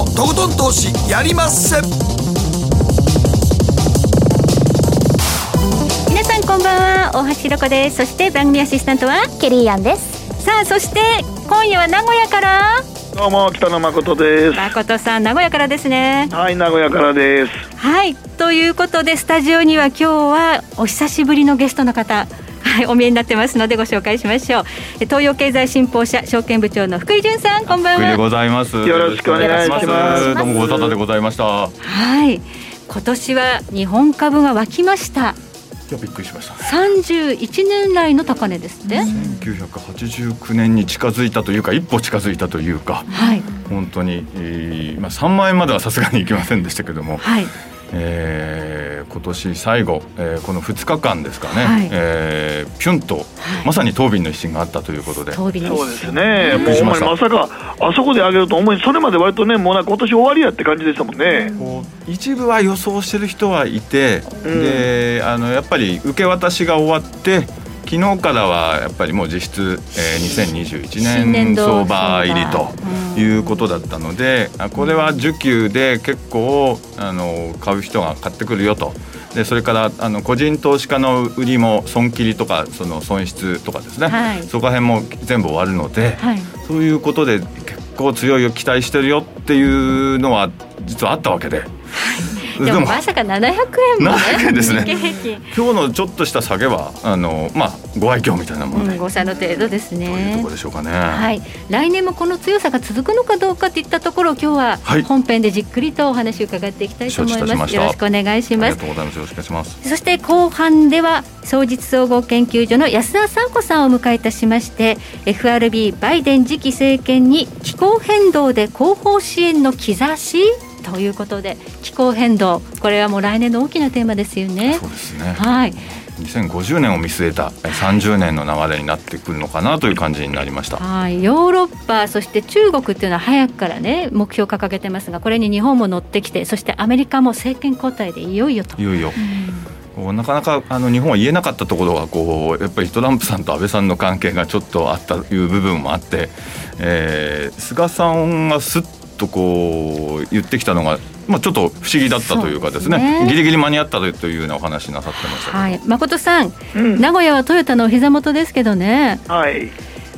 のとことん投資やりまっせ。皆さんこんばんは大橋ひろ子です。そして番組アシスタントはケリーアンです。さあそして今夜は名古屋から。どうも北野誠です。誠さん名古屋からですね。はい名古屋からです。はいということでスタジオには今日はお久しぶりのゲストの方はい、お見えになってますのでご紹介しましょう。え東洋経済新報社証券部長の福井潤さんこんばん福井ではございます。よろしくお願いします。どうもご無沙汰でございました。いはい。今年は日本株が沸きました。やびっくりしました。31年来の高値ですね、1989年に近づいたというか一歩近づいたというか。はい。本当に、えーまあ3万円まではさすがにいきませんでしたけども、はいえー今年最後、えーこの2日間ですかね、はいえーピュンと、まさに答弁の一心があったということで。そうですね。もうほんまにまさかあそこで上げると思いそれまで割とねもうなんか今年終わりやって感じでしたもんね。こう一部は予想してる人はいて、うんであのやっぱり受け渡しが終わって昨日からはやっぱりもう実質、えー、2021新年相場入りということだったので、あこれは需給で結構あの買う人が買ってくるよと。でそれからあの個人投資家の売りも損切りとかその損失とかですね、はい。そこら辺も全部終わるので、はい。そういうことで結構強い期待してるよっていうのは実はあったわけで。でもまさか700円もね700円ですね今日のちょっとした下げはあのまあご愛嬌みたいなもので、うん、誤差の程度ですというとねころでしょうかね。はい、来年もこの強さが続くのかどうかといったところを今日ははい本編でじっくりとお話を伺っていきたいと思いま。すしたよろしくお願いしあります。がとうございます。よろしくお願いします。そして後半では総実総合研究所の安田三子さんを迎えいたしまして FRB バイデン次期政権に気候変動で後方支援の兆しということで気候変動これはもう来年の大きなテーマですよねそう。ですね。はい、2050年を見据えたえ30年の流れになってくるのかなという感じになりました。はい、ヨーロッパそして中国っていうのは早くからね目標を掲げてますがこれに日本も乗ってきてそしてアメリカも政権交代でいよいよといよいよ。こうなかなかあの日本は言えなかったところがこうやっぱりトランプさんと安倍さんの関係がちょっとあったという部分もあって、えー菅さんがすっとこう言ってきたのが、まあ、ちょっと不思議だったというかですねね。ギリギリ間に合ったというようなお話なさってましたはい、誠さん、うん。名古屋はトヨタのお膝元ですけどね。はい。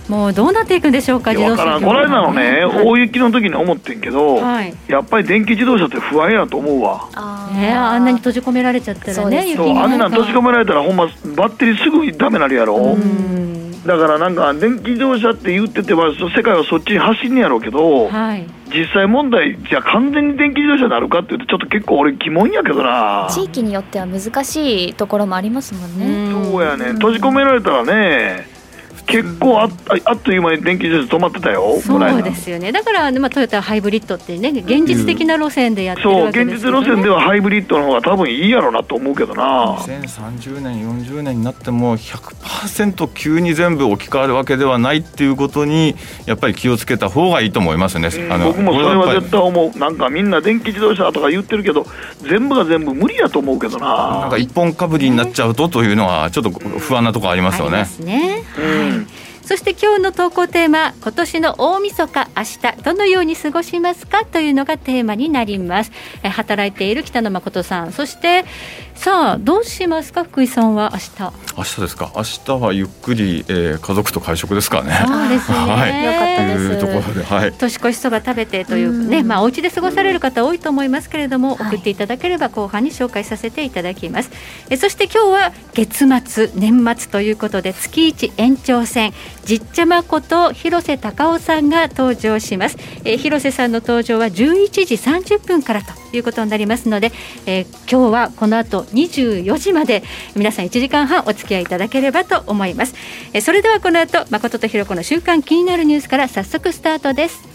もうどうなっていくんでしょうかいやわからん。業この間のね、はい。大雪の時に思ってんけど、はい。やっぱり電気自動車って不安やと思うわ。あね、あんなに閉じ込められちゃったらねそうあんなん閉じ込められたらほんまバッテリーすぐダメなるやろ。うんだからなんか電気自動車って言っててはそ世界はそっちに走んねやろうけど、はい実際問題じゃあ完全に電気自動車になるかっていうとちょっと結構俺疑問やけどな。地域によっては難しいところもありますもんね。そうやね、閉じ込められたらね、結構あっあっという間に電気自動車止まってたよ、そうですよねだから、まあ、トヨタはハイブリッドってね現実的な路線でやってるそう、わけ現実ですよね路線ではハイブリッドの方が多分いいやろうなと思うけどな、2030年40年になっても100%急に全部置き換わるわけではないっていうことにやっぱり気をつけた方がいいと思いますね。あの僕もそれは絶対思う、なんかみんな電気自動車とか言ってるけど、全部が全部無理やと思うけどななんか、一本かぶりになっちゃうとというのはちょっと不安なところありますよねありま。すね。うんはい。そして今日の投稿テーマ、今年の大晦日、明日、どのように過ごしますかというのがテーマになります。え働いている北野誠さん、そして、さあ、どうしますか、福井さんは明日。明日ですか？明日はゆっくり、えー家族と会食ですからね。そうですね。はいよかったですというところで、はい。年越しそば食べてといううんね、まあお家で過ごされる方多いと思いますけれども、はい送っていただければ後半に紹介させていただきます。えそして今日は月末年末ということで月一延長戦じっちゃまこと広瀬隆夫さんが登場します。え広瀬さんの登場は11時30分からということになりますので、えー今日はこの後24時まで皆さん1時間半お付き合いいただければと思います。えそれではこの後誠とひろ子の週刊気になるニュースから早速スタートです。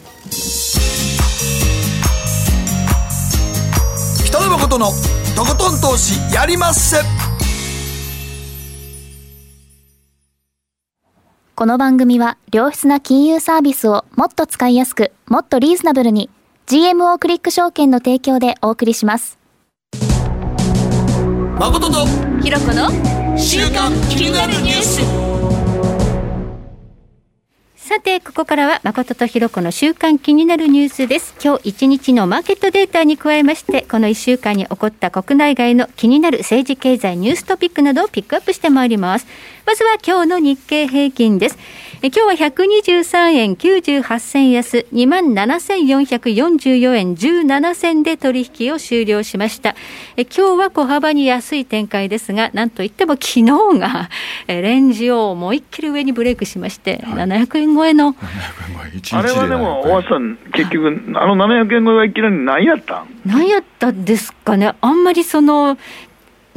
北野誠のとことん投資やりまっせこの番組は良質な金融サービスをもっと使いやすく、もっとリーズナブルに GMO クリック証券の提供でお送りします。誠とひろ子の週刊気になるニュース。さてこここからは誠とひろ子の週間気になるニュースです。今日一日のマーケットデータに加えましてこの1週間に起こった国内外の気になる政治経済ニューストピックなどをピックアップしてまいります。まずは今日の日経平均ですえ今日は123円98銭安2万7444円17銭で取引を終了しました。え今日は小幅に安い展開ですがなんといっても昨日がえレンジを思いっきり上にブレイクしまして、はい、700円超えの。あれはでも大橋さん結局あの700円超えはいきなり何やった？ん何やったんですかね。あんまりその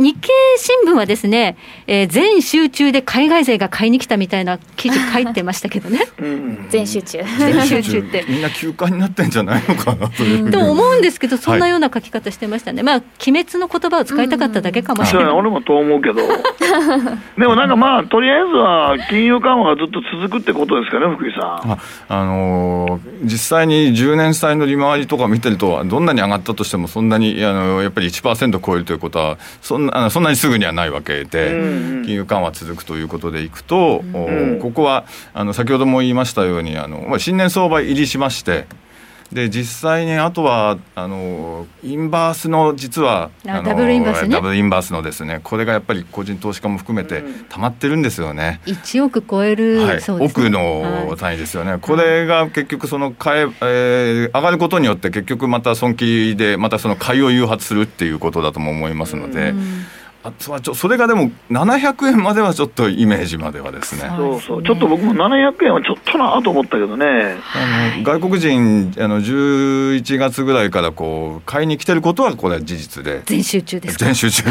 日経新聞はですね、えー、全集中で海外勢が買いに来たみたいな記事書いてましたけどね。全集中。全集中って。みんな休暇になってんじゃないのかな という。と思うんですけど、そんなような書き方してましたね。まあ、鬼滅の言葉を使いたかっただけかもしれない。俺もと思うけど。でもなんかまあ、とりあえずは金融緩和がずっと続くってことですかね、福井さん。あ、あのー、実際に10年債の利回りとか見てると、どんなに上がったとしても、そんなにあのやっぱり1%超えるということは、そんなあのそんなにすぐにはないわけで、金融緩和続くということでいくと、ここはあの先ほども言いましたようにあの新年相場入りしましてで実際にあとはあのインバースの実はダブルインバースね。ダブルインバースのですね。これがやっぱり個人投資家も含めてたまってるんですよね、うん、1億超える、はい、億の単位ですよね、はい、これが結局その買え、えー、上がることによって結局また損切りでまたその買いを誘発するっていうことだとも思いますので。うんあとはちょそれがでも700円まではちょっとイメージまではですね。そうそう。ちょっと僕も700円はちょっとなと思ったけどね。あの外国人あの11月ぐらいからこう買いに来てることはこれは事実で。全集中です全集中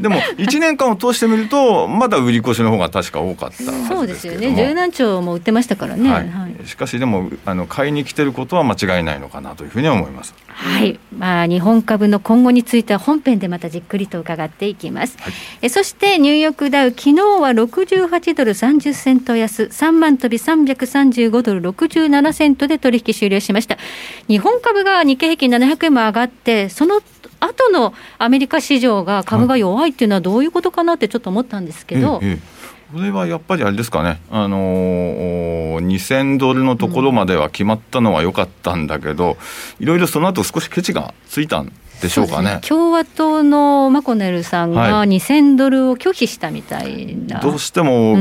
で。も1年間を通してみるとまだ売り越しの方が確か多かったそうですよね。十何兆も売ってましたからね、はい、はい、しかしでもあの買いに来てることは間違いないのかなというふうには思いますはい、まあ、日本株の今後については本編でまたじっくりと伺っていきます、はい、えそしてニューヨークダウ昨日は68ドル30セント安。3万飛び335ドル67セントで取引終了しました。日本株が日経平均700円も上がってその後のアメリカ市場が株が弱いっていうのはどういうことかなってちょっと思ったんですけど、ええこれはやっぱりあれですかね、あのー、2000ドルのところまでは決まったのは良かったんだけど、いろいろその後少しケチがついたんでしょうかね、ね、共和党のマコネルさんが2000ドルを拒否したみたいな、はい、どうしても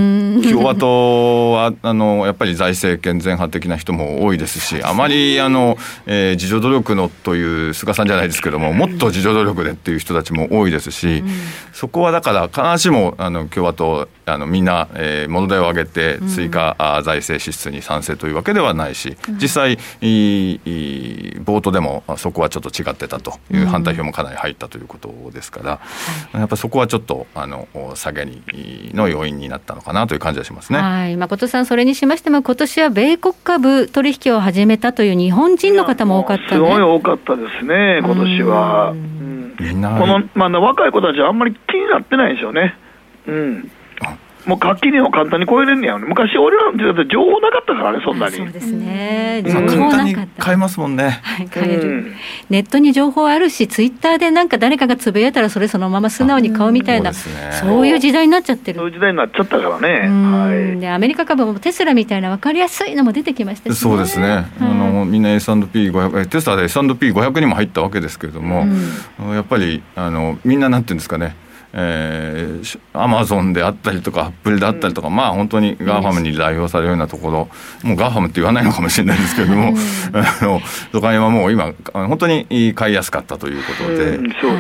共和党はあのやっぱり財政健全派的な人も多いですし、あまりあの、えー、自助努力のという菅さんじゃないですけども、もっと自助努力でっていう人たちも多いですし、そこはだから、必ずしもあの共和党、あのみんな、えー、物代を上げて追加、うん、財政支出に賛成というわけではないし、実際、いい冒頭でもそこはちょっと違ってたという反対票もかなり入ったということですから、うん、やっぱりそこはちょっとあの下げにの要因になったのかなという感じはしますね。はい、誠さん、それにしましても、今年は米国株取引を始めたという日本人の方も多かった、ね、すごい多かったですね、今年は。みんな。この、まあ、若い子たちはあんまり気になってないでしょうね。うんもう楽器にも簡単に超えれんねや昔、俺らの時代って情報なかったからね、そんなに。そうですね、情報なかった。買えますもんね。はい、買える、うん、ネットに情報あるし、ツイッターでなんか誰かがつぶやいたら、それそのまま素直に買うみたいな、そうね、そういう時代になっちゃってる。そういう時代になっちゃったからね。はい、でアメリカ株もテスラみたいな分かりやすいのも出てきましたし、ね、そうですね、あのみんな S&P500、テスラで S&P500 にも入ったわけですけれども、うん、やっぱりあのみんななんていうんですかね、えー、アマゾンであったりとかアップルであったりとか、うん、まあ本当に GAFAM に代表されるようなところもう GAFAM って言わないのかもしれないですけれども、うん、あのはもう今本当に買いやすかったということで、うん、そうで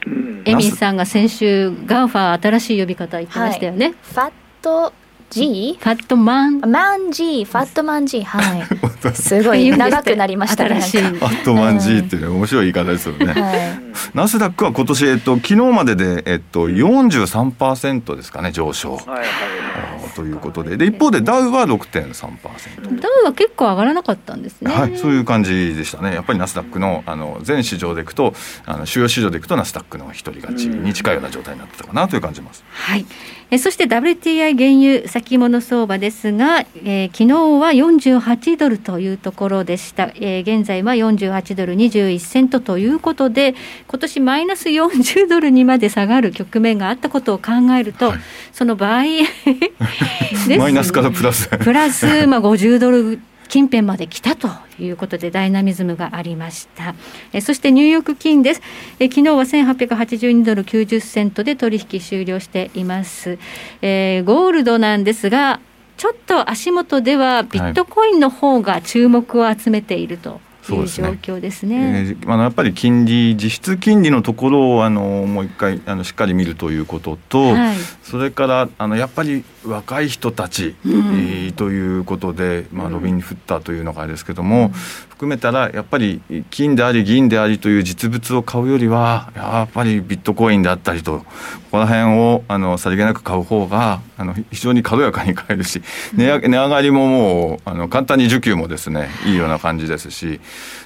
すね、エミンさんが先週 GAFA 新しい呼び方言ってましたよね、はい、 FAT G? FATMAN。MAN G FATMAN G はい。すごい長くなりましたね。ファットマン G っていう面白い言い方ですよね、はい、ナスダックは今年、えっと、昨日までで、えっと、43%ですかね上昇、はい。はい、ということで。で一方でダウは6.3%ダウは結構上がらなかったんですね。はい。そういう感じでしたね。やっぱりナスダックのあの全市場でいくとあの主要市場でいくとナスダックの一人勝ちに近いような状態になってたかなという感じます、はいえそして WTI 原油先物相場ですが、えー、昨日は48ドルというところでした、えー、現在は48ドル21セントということで今年マイナス40ドルにまで下がる局面があったことを考えると、はい、その場合 マイナスからプラス。プラス、まあ、50ドル近辺まで来たということでダイナミズムがありました。えそしてニューヨーク金です。え昨日は1882ドル90セントで取引終了しています、えー、ゴールドなんですがちょっと足元ではビットコインの方が注目を集めていると。いう状況ですね。すねえー、あのやっぱり金利実質金利のところをあのもう一回あのしっかり見るということと、はい、それからあのやっぱり若い人たち、うん、えー、ということで、まあ、ロビン・フッターというのがあれですけども、うん、含めたらやっぱり金であり銀でありという実物を買うよりはやっぱりビットコインであったりとここら辺をあのさりげなく買う方があの非常に軽やかに買えるし値上がりももうあの簡単に需給もですねいいような感じですし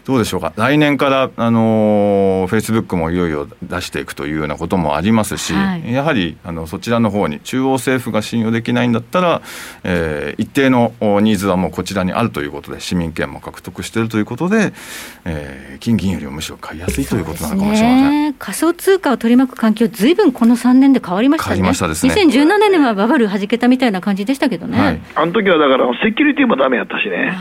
どうでしょうか？来年からあのフェイスブックもいよいよ出していくというようなこともありますし、はい、やはりあのそちらの方に中央政府が信用できないんだったら、えー、一定のニーズはもうこちらにあるということで市民権も獲得しているということで、えー、金銀よりもむしろ買いやすいということなのかもしれません、仮想通貨を取り巻く環境ずいぶんこの3年で変わりましたね。変わりましたですね。2017年はバブルはじけたみたいな感じでしたけどね、はい、あの時はだからセキュリティもダメやったしね。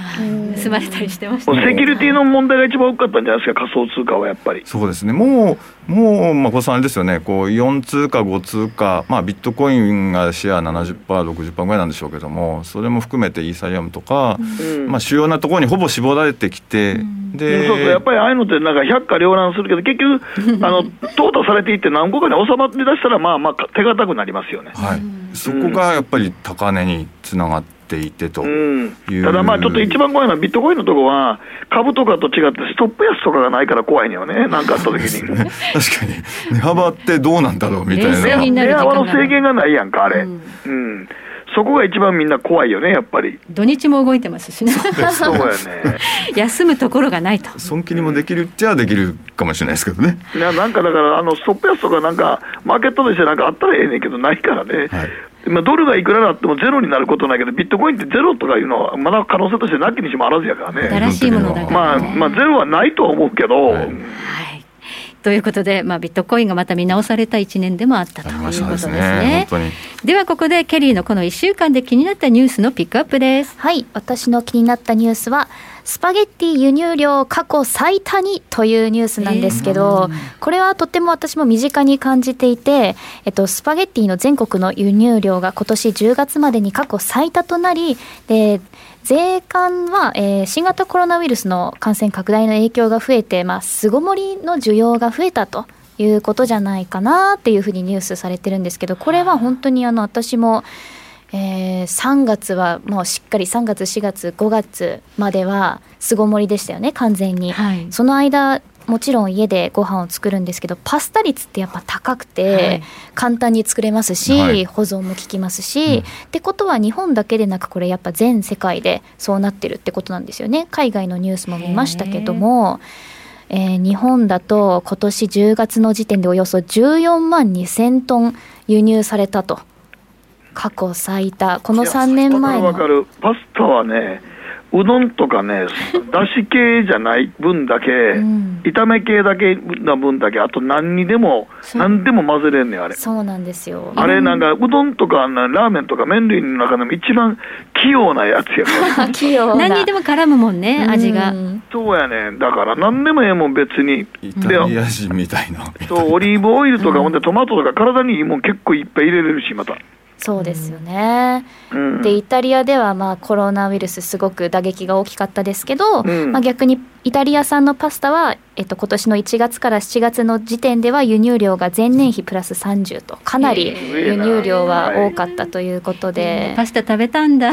盗まれたりしてました、ね、セキュリティの問題が一番多かったんじゃないですか仮想通貨はやっぱり。そうですね。もうもう、まこさんあれですよね、こう4通貨、5通貨、まあ、ビットコインがシェア70%、60%ぐらいなんでしょうけども、それも含めてイーサリアムとか、うん、まあ、主要なところにほぼ絞られてきて、うん、でそうそうやっぱりああいうのって、なんか百花繚乱するけど、結局、あの淘汰されていって、何個かに収まって出したら、まあまあ、手堅くなりますよね。はい、そこがやっぱり高値につながってていてと、うん、ただまあちょっと一番怖いのはビットコインのところは株とかと違ってストップ安とかがないから怖いのよねなんかあった時に 確かに値幅ってどうなんだろうみたいな値幅の制限がないやんかあれ、うん、うんそこが一番みんな怖いよね、やっぱり。土日も動いてますしね。そうやね。休むところがないと。損切りもできるっちゃできるかもしれないですけどね。いや、なんかだから、あの、ストップ安とかなんか、マーケットとしてなんかあったらええねんけど、ないからね。はいまあ、ドルがいくらだってもゼロになることないけど、ビットコインってゼロとかいうのは、まだ可能性としてなきにしもあらずやからね。新しいものだから、ね、まあ、まあ、ゼロはないとは思うけど。はいということで、まあ、ビットコインがまた見直された1年でもあったということですね。でねではここでケリーのこの1週間で気になったニュースのピックアップです。はい私の気になったニュースはスパゲッティ輸入量過去最多にというニュースなんですけど、えー、これはとても私も身近に感じていて、えっと、スパゲッティの全国の輸入量が今年10月までに過去最多となりで税関は、えー、新型コロナウイルスの感染拡大の影響が増えて、まあ、巣ごもりの需要が増えたということじゃないかなっていうふうにニュースされてるんですけどこれは本当にあの私もえー、3月はもうしっかり3月4月5月までは巣ごもりでしたよね完全に、はい、その間もちろん家でご飯を作るんですけどパスタ率ってやっぱ高くて、はい、簡単に作れますし、はい、保存も効きますし、うん、ってことは日本だけでなくこれやっぱ全世界でそうなってるってことなんですよね。海外のニュースも見ましたけども。えー、日本だと今年10月の時点でおよそ14万2000トン輸入されたと過去最多、この3年前の。かるパスタはね、うどんとかね、だし系じゃない分だけ、うん、炒め系だけな分だけ、あと何にでも、何でも混ぜれんねん、あれ。そうなんですよ。あれ、なんか、うどんとかラーメンとか麺類の中でも一番器用なやつやから。器用何にでも絡むもんね、味が。そうやねだから何でもええもん、別に。イタリア人みたいな。そう、オリーブオイルとか、ほんでトマトとか体にいいもん結構いっぱい入れれるし、また。そうですよね。うん、でイタリアではまあコロナウイルスすごく打撃が大きかったですけど、うん、まあ、逆にイタリア産のパスタは、えっと、今年の1月から7月の時点では輸入量が前年比プラス30とかなり輸入量は多かったということで、パスタ食べたんだ。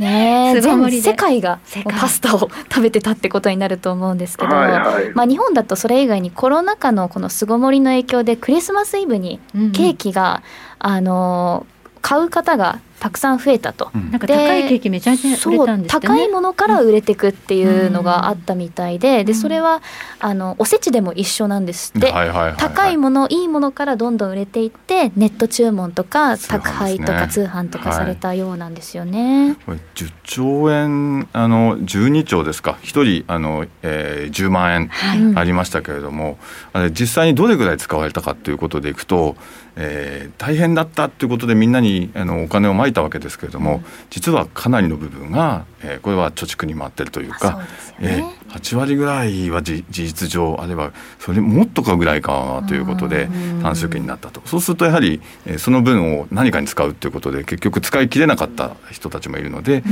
ね 全世界がパスタを食べてたってことになると思うんですけど、はいはい、まあ、日本だとそれ以外にコロナ禍のこの巣ごもりの影響でクリスマスイブにケーキが、うん、あの買う方がたくさん増えたと、うん、なんか高いケーキめちゃめちゃ売れたんです、ね、高いものから売れていくっていうのがあったみたいで、うん、でそれはあのおせちでも一緒なんですって、はいはいはいはい、高いものいいものからどんどん売れていってネット注文とか宅配とか通販とかされたようなんですよね。はい、10兆円あの12兆ですか。1人あの、えー、10万円ありましたけれども、はい、実際にどれぐらい使われたかということでいくとえー、大変だったということでみんなにあのお金をまいたわけですけれども、うん、実はかなりの部分が、えー、これは貯蓄に回ってるというか、えー、8割ぐらいは事実上あればそれもっとかぐらいかということで短周期になったと。そうするとやはり、えー、その分を何かに使うということで結局使い切れなかった人たちもいるので、うん、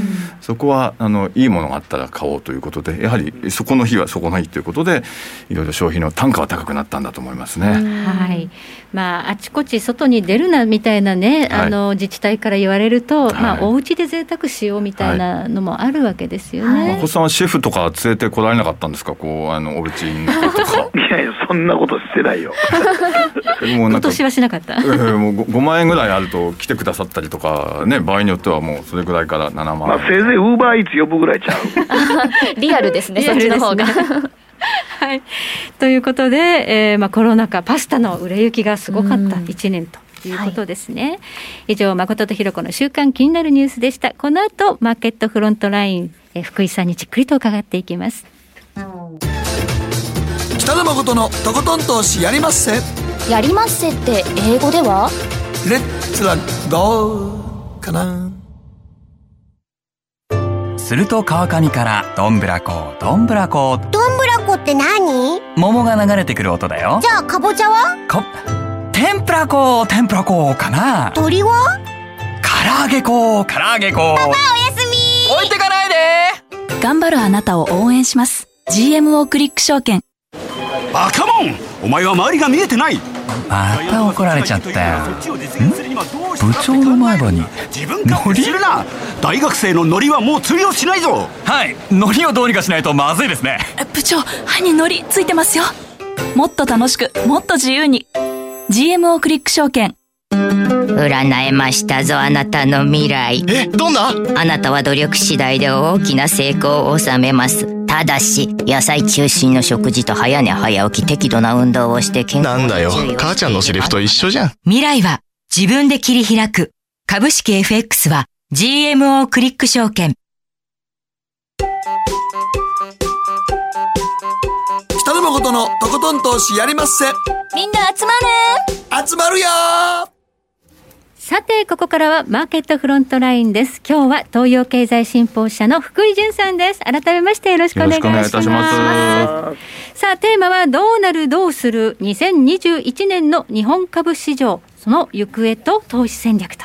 そこはあのいいものがあったら買おうということでやはりそこの日はそこの日ということでいろいろ消費の単価は高くなったんだと思いますね。はい。まあ、あちこち外に出るなみたいなね、はい、あの自治体から言われると、はい。まあ、お家で贅沢しようみたいなのもあるわけですよね。お子さんはシェフとか連れてこられなかったんですか、こうあのお家にとか。いやいや、そんなことしてないよ。もう今年はしなかった。えー、もう 5, 万円ぐらいあると来てくださったりとかね、場合によってはもうそれぐらいから7万円。まあ、せいぜいウーバーイーツ呼ぶぐらいちゃう。リアルですね、そっちの方が。はい、ということで、えーまあ、コロナ禍パスタの売れ行きがすごかった1年と。いうことですね、はい、以上誠とひろ子の週刊気になるニュースでしたこの後マーケットフロントライン、えー、福井さんにじっくりと伺っていきます。北野誠のとことん投資やりまっせ。やりまっせって英語では？レッツラゴーかな。すると川上からどんぶらこどんぶらこどんぶらこって何？桃が流れてくる音だよ。じゃあかぼちゃは？か天ぷらこ天ぷらこかな。鳥は？唐揚げこ唐揚げこパパ置いてかないで。頑張るあなたを応援します。GMO クリック証券。バカモン。お前は周りが見えてない。また怒られちゃったよ。部長の前歯にノリ？するな。大学生のノリはもう通用しないぞ。はい。ノリをどうにかしないとまずいですね。部長歯にノリついてますよ。もっと楽しくもっと自由に。GMO クリック証券占えましたぞあなたの未来。えどんな？あなたは努力次第で大きな成功を収めます。ただし野菜中心の食事と早寝早起き適度な運動をして健康なんだよ。母ちゃんのセリフと一緒じゃん。未来は自分で切り開く。株式 FX は GMO クリック証券。北野誠のとことん投資やりまっせ。みんな集まる。集まるよさて、ここからはマーケットフロントラインです。今日は東洋経済新報社の福井潤さんです。改めましてよろしくお願いします。ますさあ、テーマはどうなるどうする2021年の日本株市場、その行方と投資戦略と。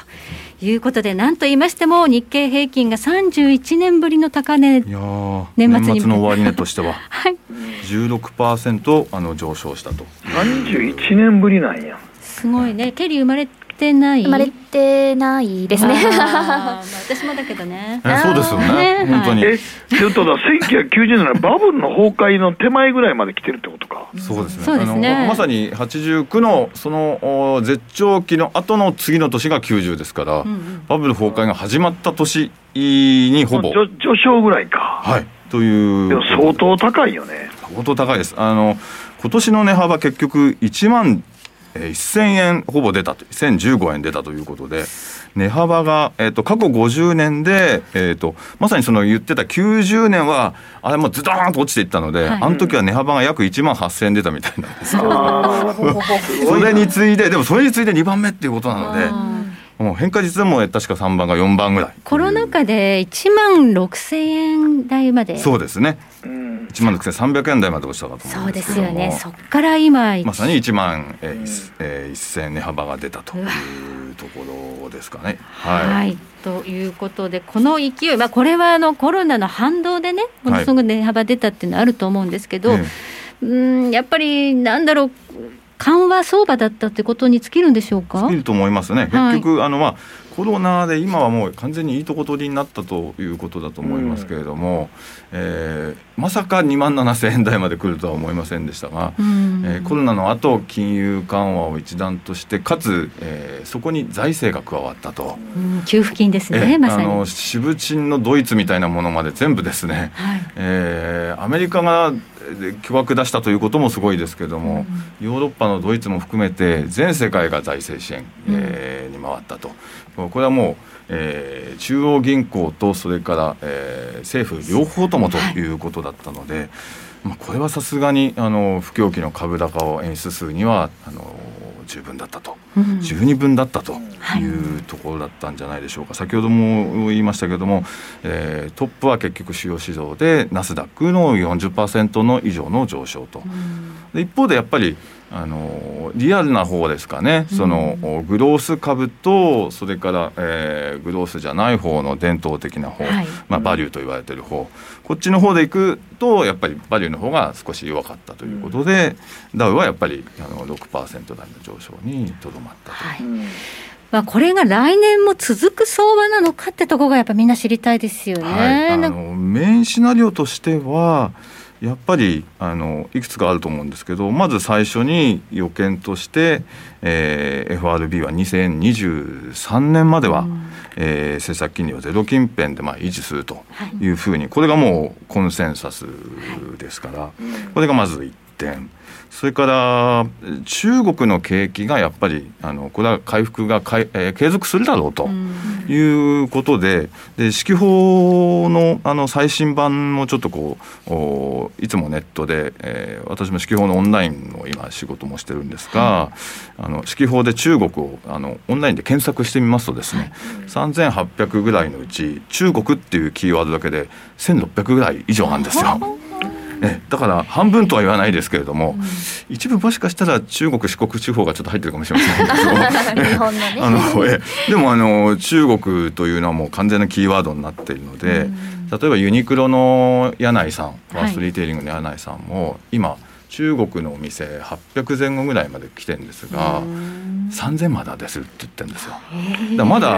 いうことで、なんと言いましても、日経平均が31年ぶりの高値、年末年末の終値としては、はい、16%あの上昇したと。31年ぶりなんや。すごいね、ケリー生まれてない。生まれてないですね。まあ、私もだけどね。そうですよね。本当に。えちょっとだ1990年のバブルの崩壊の手前ぐらいまで来てるってことか。そうですね。そうですね。まさに89のその絶頂期の後の次の年が90ですから、うんうん、バブル崩壊が始まった年にほぼ。序章ぐらいか。はい。という。でも相当高いよね。相当高いです。あの今年の値幅結局1万1000円ほぼ出たと1015円出たということで値幅が、えーと、過去50年で、えーと、まさにその言ってた90年はあれもズドーンと落ちていったので、はい、あの時は値幅が約1万8000円出たみたいなんですけど それに次いででもそれに次いで2番目っていうことなので。もう変化率でも確か3番が4番ぐらい。コロナ禍で1万6000円台まで。そうですね。1万6300円台まで落ちたかとそうですよね。そこから今まさに1万、えーえー、1000円値幅が出たというところですかね。はい、はい、ということでこの勢い、まあ、これはあのコロナの反動でねものすごく値幅出たっていうのはあると思うんですけど、はい、うんやっぱりなんだろう緩和相場だったってことに尽きるんでしょうか？尽きると思いますね。結局、はい、あのまあコロナで今はもう完全にいいとこ取りになったということだと思いますけれども、うん、えー、まさか2万7000円台まで来るとは思いませんでしたが、うん、えー、コロナの後金融緩和を一段としてかつ、えー、そこに財政が加わったと、うん、給付金ですね、まさに。あの渋賃のドイツみたいなものまで全部ですね、はい、えー、アメリカが巨額出したということもすごいですけども、うん、ヨーロッパのドイツも含めて全世界が財政支援、えー、に回ったと。これはもう、えー、中央銀行とそれから、えー、政府両方ともとい。うことだったので、はい、まあ、これはさすがにあの不況期の株高を演出するにはあの十分だったと、うん、十二分だったとい。うところだったんじゃないでしょうか、はい、先ほども言いましたけども、えー、トップは結局主要市場でナスダックの40%の以上の上昇と、うん、一方でやっぱりあのリアルな方ですかね、そのグロース株とそれから、えー、グロースじゃない方の伝統的な方、はい、まあ、バリューと言われてる方、こっちの方でいくとやっぱりバリューの方が少し弱かったということで、うん、ダウはやっぱりあの6%台の上昇にとどまったと。はい。まあ、これが来年も続く相場なのかってところがやっぱみんな知りたいですよね。はい、あのメインシナリオとしてはやっぱりあのいくつかあると思うんですけどまず最初に予見として、えー、FRB は2023年までは、うん、えー、政策金利をゼロ近辺でまあ維持するとい。うふうに、はい、これがもうコンセンサスですから、これがまず1点。それから中国の景気がやっぱりあのこれは回復がかい、えー、継続するだろうということでで指揮法のあの最新版もちょっとこうおいつもネットで、えー、私も指揮法のオンラインの今仕事もしてるんですが、はい、あの指揮法で中国をあのオンラインで検索してみますとですね、はい、3800ぐらいのうち中国っていうキーワードだけで1600ぐらい以上なんですよ。えだから半分とは言わないですけれども、うん、一部もしかしたら中国四国地方がちょっと入ってるかもしれませんけど。あのえ。でもあの中国というのはもう完全なキーワードになっているので、うん、例えばユニクロの柳井さんファーストリテイリングの柳井さんも今中国のお店800前後ぐらいまで来てるんですが3000まだですって言ってるんですよ。だまだ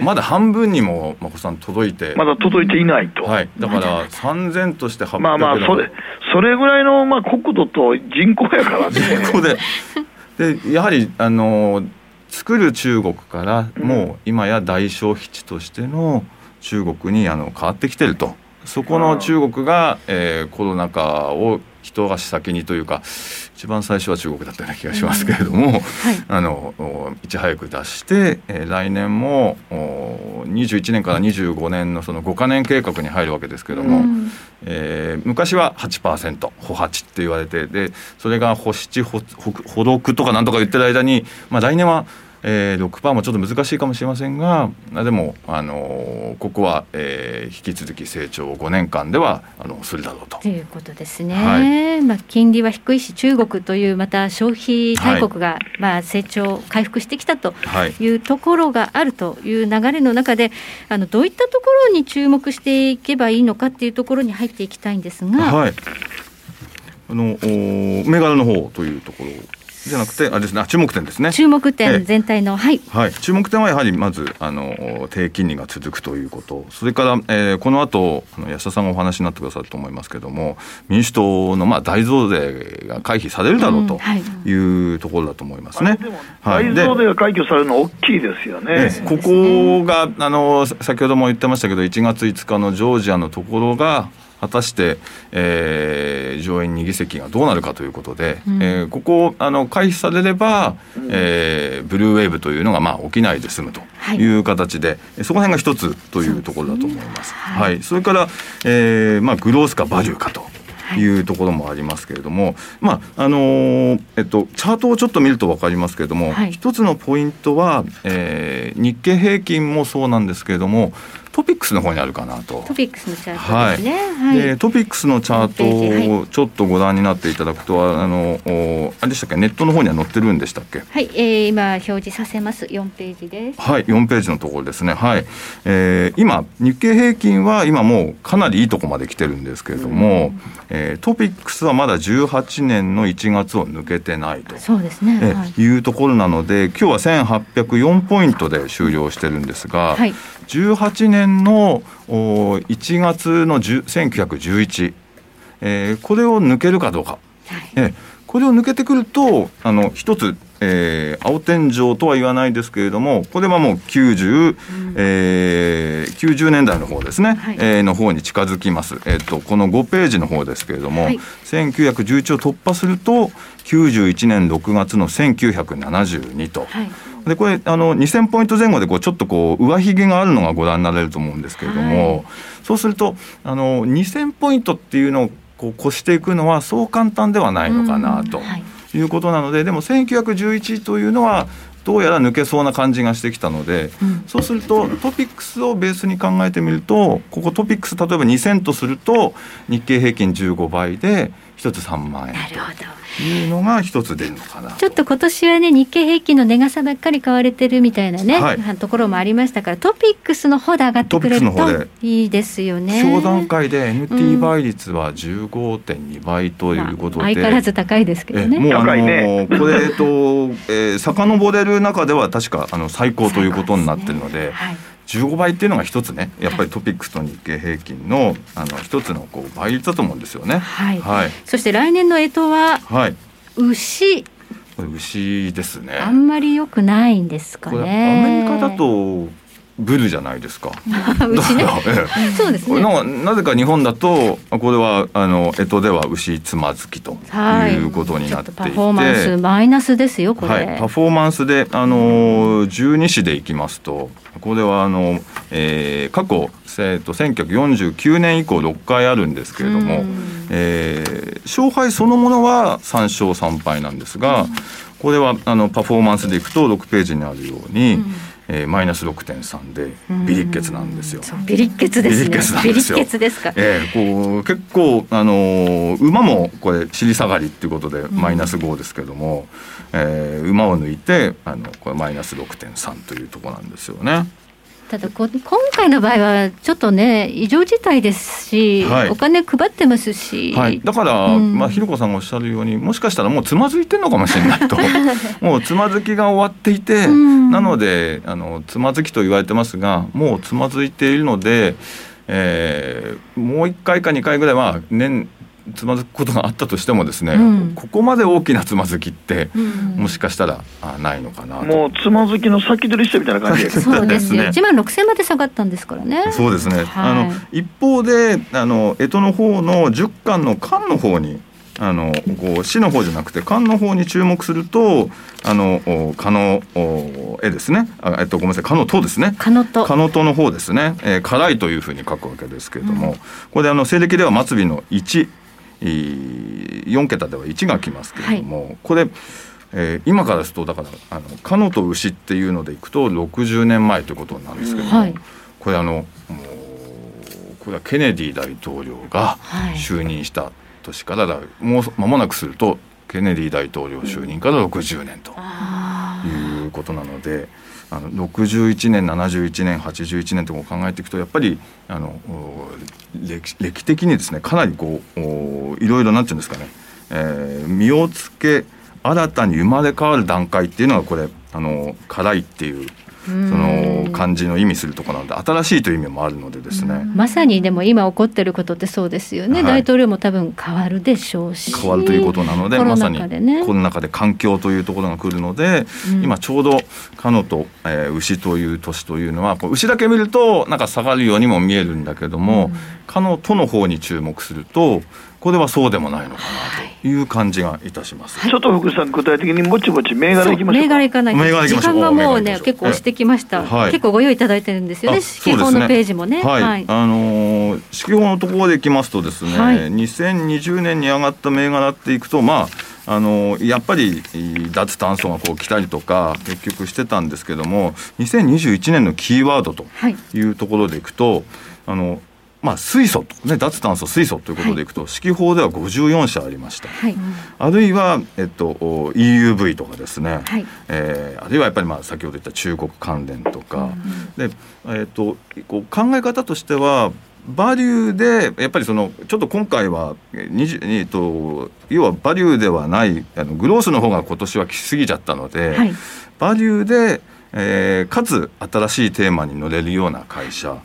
まだ半分にも眞子さん届いてまだ届いていないと、はい、だから3000として800まあまあそれそれぐらいのまあ国土と人口やからね。人口で。でやはりあの作る中国からもう今や大消費地としての中国にあの変わってきてると。そこの中国が、えー、コロナ禍を一足先にというか一番最初は中国だったような気がしますけれども、うん。はい、あのいち早く出して、えー、来年も21年から25年のその5か年計画に入るわけですけれども、うん、えー、昔は8%歩8って言われてでそれが歩7歩歩6とかなんとか言ってる間に、まあ、来年はえー、6%もちょっと難しいかもしれませんがでも、あのここは、えー、引き続き成長を5年間ではあのするだろうと。ということですね、はい、まあ、金利は低いし中国というまた消費大国が、はい、まあ、成長回復してきたとい。うところがあるという流れの中であのどういったところに注目していけばいいのかっていうところに入っていきたいんですが。はい。あの銘柄の方というところじゃなくてあれですね。注目点ですね。注目点全体の、はい、はい、注目点はやはりまずあの低金利が続くということ。それから、えー、この後あの安田さんがお話になってくださると思いますけれども民主党のまあ大増税が回避されるだろうとい。うところだと思いますね、はい、大増税が解除されるのは大きいですよね、ここがあの先ほども言ってましたけど1月5日のジョージアのところが果たして、えー、上院2議席がどうなるかということで、うん、えー、ここあの回避されれば、えー、ブルーウェーブというのが、まあ、起きないで済むとい。う形で、はい、そこら辺が一つというところだと思います。はい、はい、それから、えーまあ、グロースかバリューかと。い。うところもありますけれども、まああのー、えっと、チャートをちょっと見ると分かりますけれども、はい、一つのポイントは、えー、日経平均もそうなんですけれどもトピックスの方にあるかなと。トピックスのチャートですね。はい。でトピックスのチャートをちょっとご覧になっていただくと、あのあれでしたっけ？ネットの方には載ってるんでしたっけ？はい、えー、今表示させます4ページです。はい、4ページのところですね。はい。えー、今日経平均は今もうかなりいいところまで来てるんですけれども、うん、えー、トピックスはまだ18年の1月を抜けてないと。そうですね。えはい、いうところなので、今日は1804ポイントで終了してるんですが、はい、18年の1月の1911、えー、これを抜けるかどうか、はい、えー、これを抜けてくるとあの一つえー、青天井とは言わないですけれどもこれはもう90、うん、えー、90年代の方ですね、はい、えー、の方に近づきます、えーと、この5ページの方ですけれども、はい、1911を突破すると91年6月の1972と。はい。でこれあの2000ポイント前後でこうちょっとこう上髭があるのがご覧になれると思うんですけれども、はい、そうするとあの2000ポイントっていうのをこう越していくのはそう簡単ではないのかなと。はいいうことなのででも1911というのはどうやら抜けそうな感じがしてきたので、うん、そうするとトピックスをベースに考えてみるとここトピックス例えば2000とすると日経平均15倍で1つ3万円なるほどいうのが一つ出るのかなちょっと今年はね日経平均の値傘ばっかり買われてるみたいなね、はい、ところもありましたからトピックスの方で上がってくれるといいですよね。小段階で NT 倍率は15.2倍ということで、まあ、相変わらず高いですけどね。もうあの、ね、これと、えー、遡れる中では確かあの最高ということになってるので、はい15倍っていうのが一つねやっぱりトピックスと日経平均のあの一つのこう倍率だと思うんですよね。はい、はい、そして来年の干支は、はい、牛。牛ですね。あんまり良くないんですかね。アメリカだとブルじゃないですか。牛ね。そうですね。ななぜか日本だとこれはあの干支では牛つまずきということになっていて、パフォーマンスマイナスですよこれ。はい、パフォーマンスであの十二支でいきますと、これはあの、えー、過去えっと1949年以降6回あるんですけれども、えー、勝敗そのものは3勝3敗なんですが、これはあのパフォーマンスでいくと6ページにあるように。うんえー、マイナス6.3でビリッケツなんですよ。ビリッケツですね。ビリッケツですか。えー、こう結構あのー、馬もこれ尻下がりっていうことでマイナス5ですけども、うん、えー、馬を抜いてあのこれマイナス6.3というところなんですよね。ただこ今回の場合はちょっとね異常事態ですし、はい、お金配ってますし、はい、だから、うん、まあ、ひろこさんがおっしゃるようにもしかしたらもうつまずいてるのかもしれないと。もうつまずきが終わっていて、うん、なのであのつまずきと言われてますがもうつまずいているので、えー、もう1回か2回ぐらいは年つまずくことがあったとしてもですね、うん、ここまで大きなつまずきって、うん、もしかしたらあないのかなもうつまずきの先取りしてみたいな感じですそうですね。1万6000まで下がったんですからね。そうですね、はい、あの一方であの干支の方の10巻の巻の方にあのこう市の方じゃなくて漢の方に注目するとあの蚊の絵ですね。あ、えっと、ごめんなさい。蚊の塔ですね。蚊の塔蚊の方ですね、えー、辛いというふうに書くわけですけれども、うん、これあの西暦では末尾の1 4桁では1が来ますけれども、はい、これ、えー、今からですとだからあのカノと牛っていうのでいくと60年前ということなんですけども、はい、これあのこれはケネディ大統領が就任した年からだ、もう間もなくするとケネディ大統領就任から60年ということなので。あの61年71年81年と考えていくとやっぱりあの歴歴的にですねかなりこういろいろなんていうんですかね、えー、身をつけ新たに生まれ変わる段階っていうのがこれあの辛いっていうその漢字の意味するところなので新しいという意味もあるのでですね、まさにでも今起こってることってそうですよね、はい、大統領も多分変わるでしょうし。変わるということなので、ね、まさにこの中で環境というところが来るので、うん、今ちょうどかのと、えー、牛という年というのは牛だけ見るとなんか下がるようにも見えるんだけども、うん、かのとの方に注目するとこれはそうでもないのかなという感じがいたします。ちょっと福さん具体的にもちもち銘柄いきましょう銘柄いか。ないと時間がもうね結構押してきました、はい、結構ご用意いただいてるんですよね。指揮法のページもね。はい、はい、あのー、指揮法のところでいきますとですね、はい、2020年に上がった銘柄っていくとまああのやっぱり脱炭素がこう来たりとか結局してたんですけども2021年のキーワードとい。うところでいくと、はい、あのまあ、水素、ね、脱炭素水素ということでいくと、はい、指揮法では54社ありました、はい、あるいは、えっと、EUV とかですね、はい、えー、あるいはやっぱり、まあ、先ほど言った中国関連とか、うん、でえっと、こう考え方としてはバリューでやっぱりそのちょっと今回は20、えっと、要はバリューではないあのグロースの方が今年は来すぎちゃったので、はい、バリューで、えー、かつ新しいテーマに乗れるような会社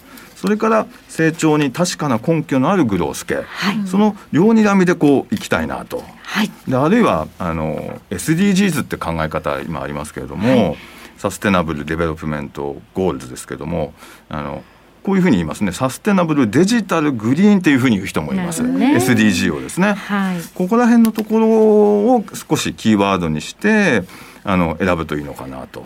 それから成長に確かな根拠のあるグロース系、はい、その両にらみでこういきたいなと、はい、であるいはあの SDGs って考え方今ありますけれども、はい、 Sustainable Development Goals ですけどもあのこういうふうに言いますね。 Sustainable Digital Green っていうふうに言う人もいます、ね、SDG をですね、はい、ここら辺のところを少しキーワードにしてあの選ぶといいのかなと。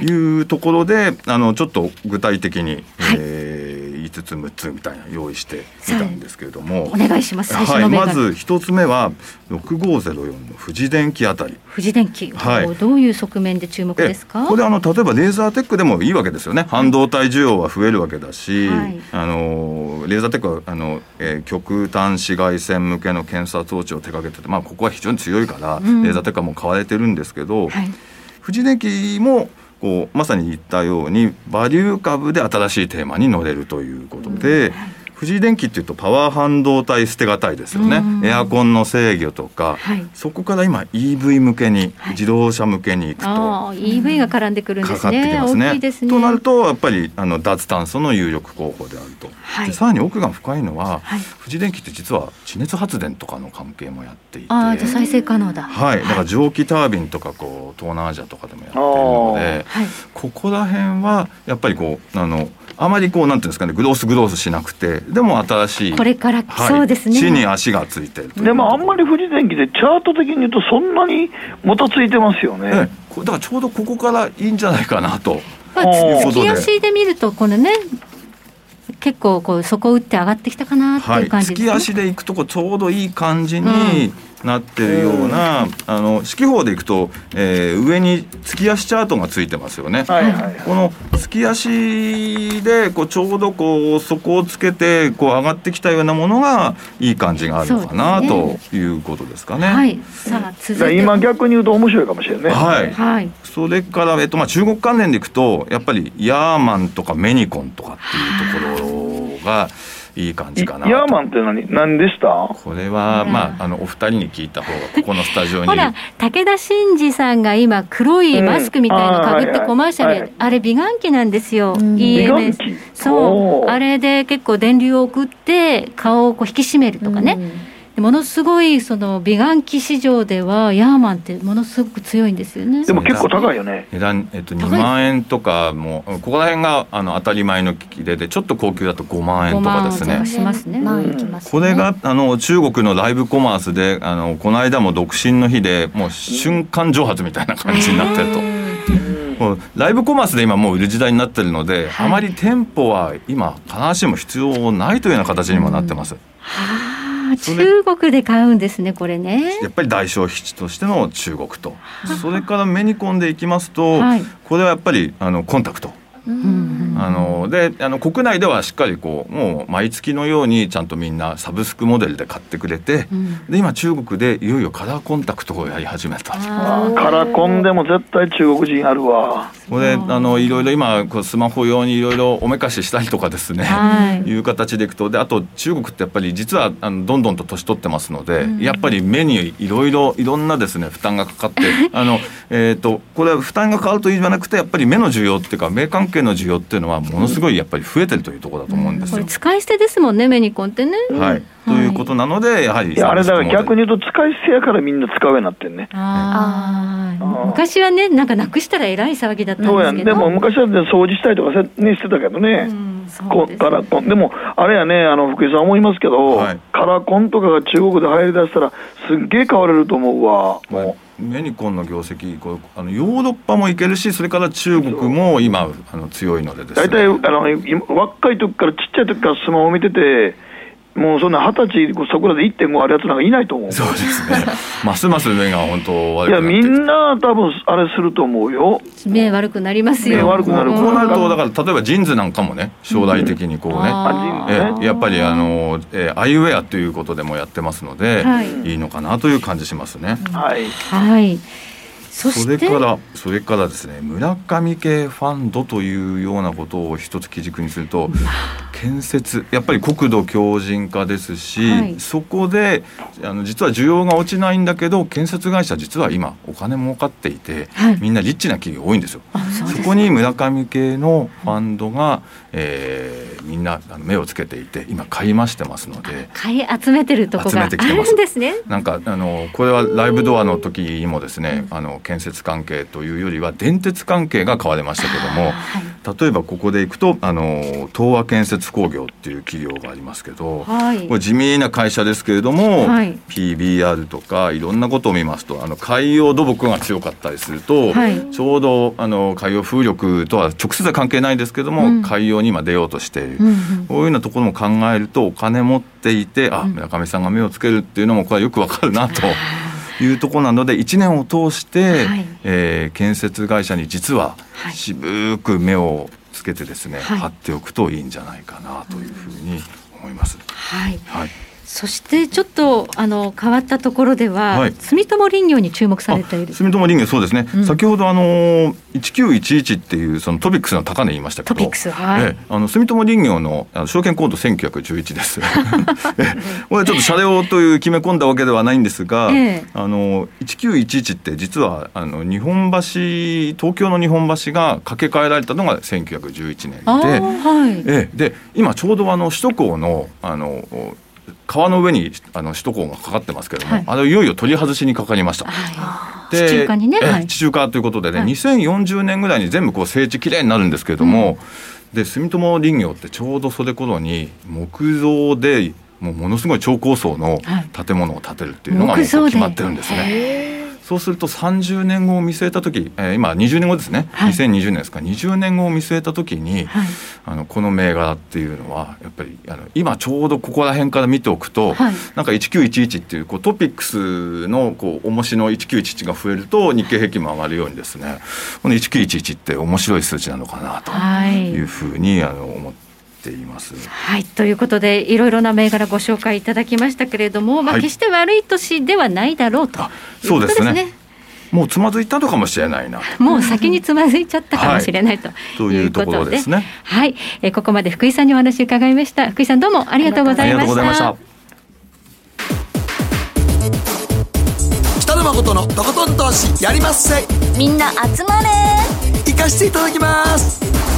いうところで、あのちょっと具体的に、はい、えー5つ6つみたいな用意してみたんですけれども。お願いします。はい、まず一つ目は6504の富士電機あたり。富士電機、はい、どういう側面で注目ですか？これあの例えばレーザーテックでもいいわけですよね。半導体需要は増えるわけだし、はい、あのレーザーテックはあの、えー、極端紫外線向けの検査装置を手掛けてて、まあ、ここは非常に強いから、うん、レーザーテックはもう買われてるんですけど、はい、富士電機もこうまさに言ったようにバリュー株で新しいテーマに乗れるということで、うん。富士電機っていうとパワー半導体捨てがたいですよね、エアコンの制御とか、はい、そこから今 EV 向けに、自動車向けにいくと、はい、EV が絡んでくるんですね。かかってきますね。ね。となるとやっぱりあの脱炭素の有力候補であると、はい、さらに奥が深いのは、富士電機って実は地熱発電とかの関係もやっていて。あじゃ再生可能だ。はい。だから蒸気タービンとかこう東南アジアとかでもやっているので、ここら辺はやっぱりこうあのあまりこうなんていうんですかねグロースグロースしなくてでも新しいこれからそうですね、地に足がついてるでもあんまり富士電機でチャート的に言うとそんなにもたついてますよね、ね、だからちょうどここからいいんじゃないかなと。まあ、月足で見るとこのね結構こう底打って上がってきたかなっていう感じですね、はい、月足でいくとこちょうどいい感じに、うんなってるような、あの四季報でいくと、えー、上に月足チャートがついてますよね。はいはい、この月足でこうちょうどこう底をつけてこう上がってきたようなものがいい感じがあるのかな、ね、ということですかね。はい、さあ続いて今逆に言うと面白いかもしれないね。はい。はい、それからえっとまあ中国関連でいくとやっぱりヤーマンとかメニコンとかっていうところが。いい感じかなヤーマンって何？何でした？これは、まああのお二人に聞いた方がここのスタジオに。ほら武田真治さんが今黒いマスクみたいのかぶってコマーシャル、うん、あれ美顔器なんですよ、うん、EMS そう。あれで結構電流を送って顔をこう引き締めるとかね、うんものすごいその美顔器市場ではヤーマンってものすごく強いんですよね。でも結構高いよね。値段、えっと、2万円とかもここら辺があの当たり前の機器ででちょっと高級だと5万円とかですね。しますね、これがあの中国のライブコマースであのこの間も独身の日でもう瞬間蒸発みたいな感じになってると。もうライブコマースで今もう売る時代になってるので、はい、あまり店舗は今必ずしも必要ないというような形にもなってます。はあ中国で買うんですねこれね。やっぱり大消費地としての中国と。それから目に込んでいきますと、はい、これはやっぱりあのコンタクトあのであの国内ではしっかりこうもう毎月のようにちゃんとみんなサブスクモデルで買ってくれて、うん、で今中国でいよいよカラーコンタクトをやり始めた。カラコンでも絶対中国人あるわ。これあのいろいろ今こうスマホ用にいろいろおめかししたりとかですね、はい、いう形でいくとであと中国ってやっぱり実はあのどんどんと年取ってますので、うん、やっぱり目にいろいろいろんなですね負担がかかってあの、えーと、これは負担がかかるというんじゃなくてやっぱり目の需要っていうか目関係の需要っていうのはものすごいやっぱり増えてるというところだと思うんですよ。使い捨てですもんねメニコンってね。はい、ということなのでやはりあれだから逆に言うと使い捨てやからみんな使うようになってんね。ああ昔はねなんかなくしたらえらい騒ぎだったんですけど。そうやでも昔は掃除したりとかせ、ね、してたけどね。こカラコンでもあれやねあの福井さん思いますけど、はい、カラコンとかが中国で入りだしたらすっげえ変われると思うわもう。メニコンの業績こうあのヨーロッパもいけるしそれから中国も今あの強いので、大体あの若い時からちっちゃい時からスマホ見ててもうそんな二十歳そこらで1.5あるやつなんかいないと思う。そうですね。ますます目が本当悪くなっていや、みんな多分あれすると思うよ。目悪くなりますよ。目悪くなる。こうなると、だから例えばジーンズなんかもね、将来的にこうね、えやっぱりあの、えアイウェアということでもやってますので、はい、いいのかなという感じしますね。はい。はいそれからそれからですね村上系ファンドというようなことを一つ基軸にすると建設やっぱり国土強靭化ですし、はい、そこであの実は需要が落ちないんだけど建設会社実は今お金儲かっていて、はい、みんなリッチな企業多いんですよ。そそこに村上系のファンドが、えー、みんな目をつけていて今買い増してますので。買い集めてるとこがあるんですね。なんかあのこれはライブドアの時にもですね、あの建設関係というよりは電鉄関係が買われましたけども、はい、例えばここでいくとあの東和建設工業っていう企業がありますけど、はい、これ地味な会社ですけれども、はい、PBR とかいろんなことを見ますとあの海洋土木が強かったりすると、ちょうどあの海洋風力とは直接は関係ないですけども、うん、海洋に今出ようとしている、うんうん、こういうようなところも考えるとお金持っていてあ村上さんが目をつけるっていうのもこれはよくわかるなと。い。うところなので1年を通して、はい、えー、建設会社に実は渋く目をつけてですね、はい、貼っておくといいんじゃないかなというふうに思います。はい、はいそしてちょっとあの変わったところでは、はい、住友林業に注目されている。住友林業そうですね、うん、先ほどあの1911っていうそのトピックスの高値言いましたけど。トピックスはい、えあの住友林業のあの証券コード1911です。これちょっと車両という決め込んだわけではないんですが、えあの1911って実はあの日本橋東京の日本橋が架け替えられたのが1911年で、はい。え。で今ちょうどあの首都高のあの川の上にあの首都高がかかってますけれども、はい、あのいよいよ取り外しにかかりました。はい、地中化にね、地中化ということでね、はい、2040年ぐらいに全部こう整地きれいになるんですけれども、うん、で住友林業ってちょうどそれ頃に木造でもうものすごい超高層の建物を建てるっていうのがもう決まってるんですね。そうすると30年後を見据えた時、えー、今20年後ですね、はい、2020年ですか。20年後を見据えた時に、はい、あのこの銘柄っていうのはやっぱりあの今ちょうどここら辺から見ておくと、はい、なんか1911っていうこうトピックスのこう重しの1911が増えると日経平均も上がるようにですね。この1911って面白い数字なのかなというふうにあの思ってています。はいということでいろいろな銘柄ご紹介いただきましたけれども、まあ、決して悪い年ではないだろうとそうですね。もうつまずいたのかもしれないな。もう先につまずいちゃったかもしれないと、いうことで、すね。はい、えここまで福井さんにお話伺いました。福井さんどうもありがとうございました。北野誠のとことん投資やりまっせ。みんな集まれ。行かしていただきます。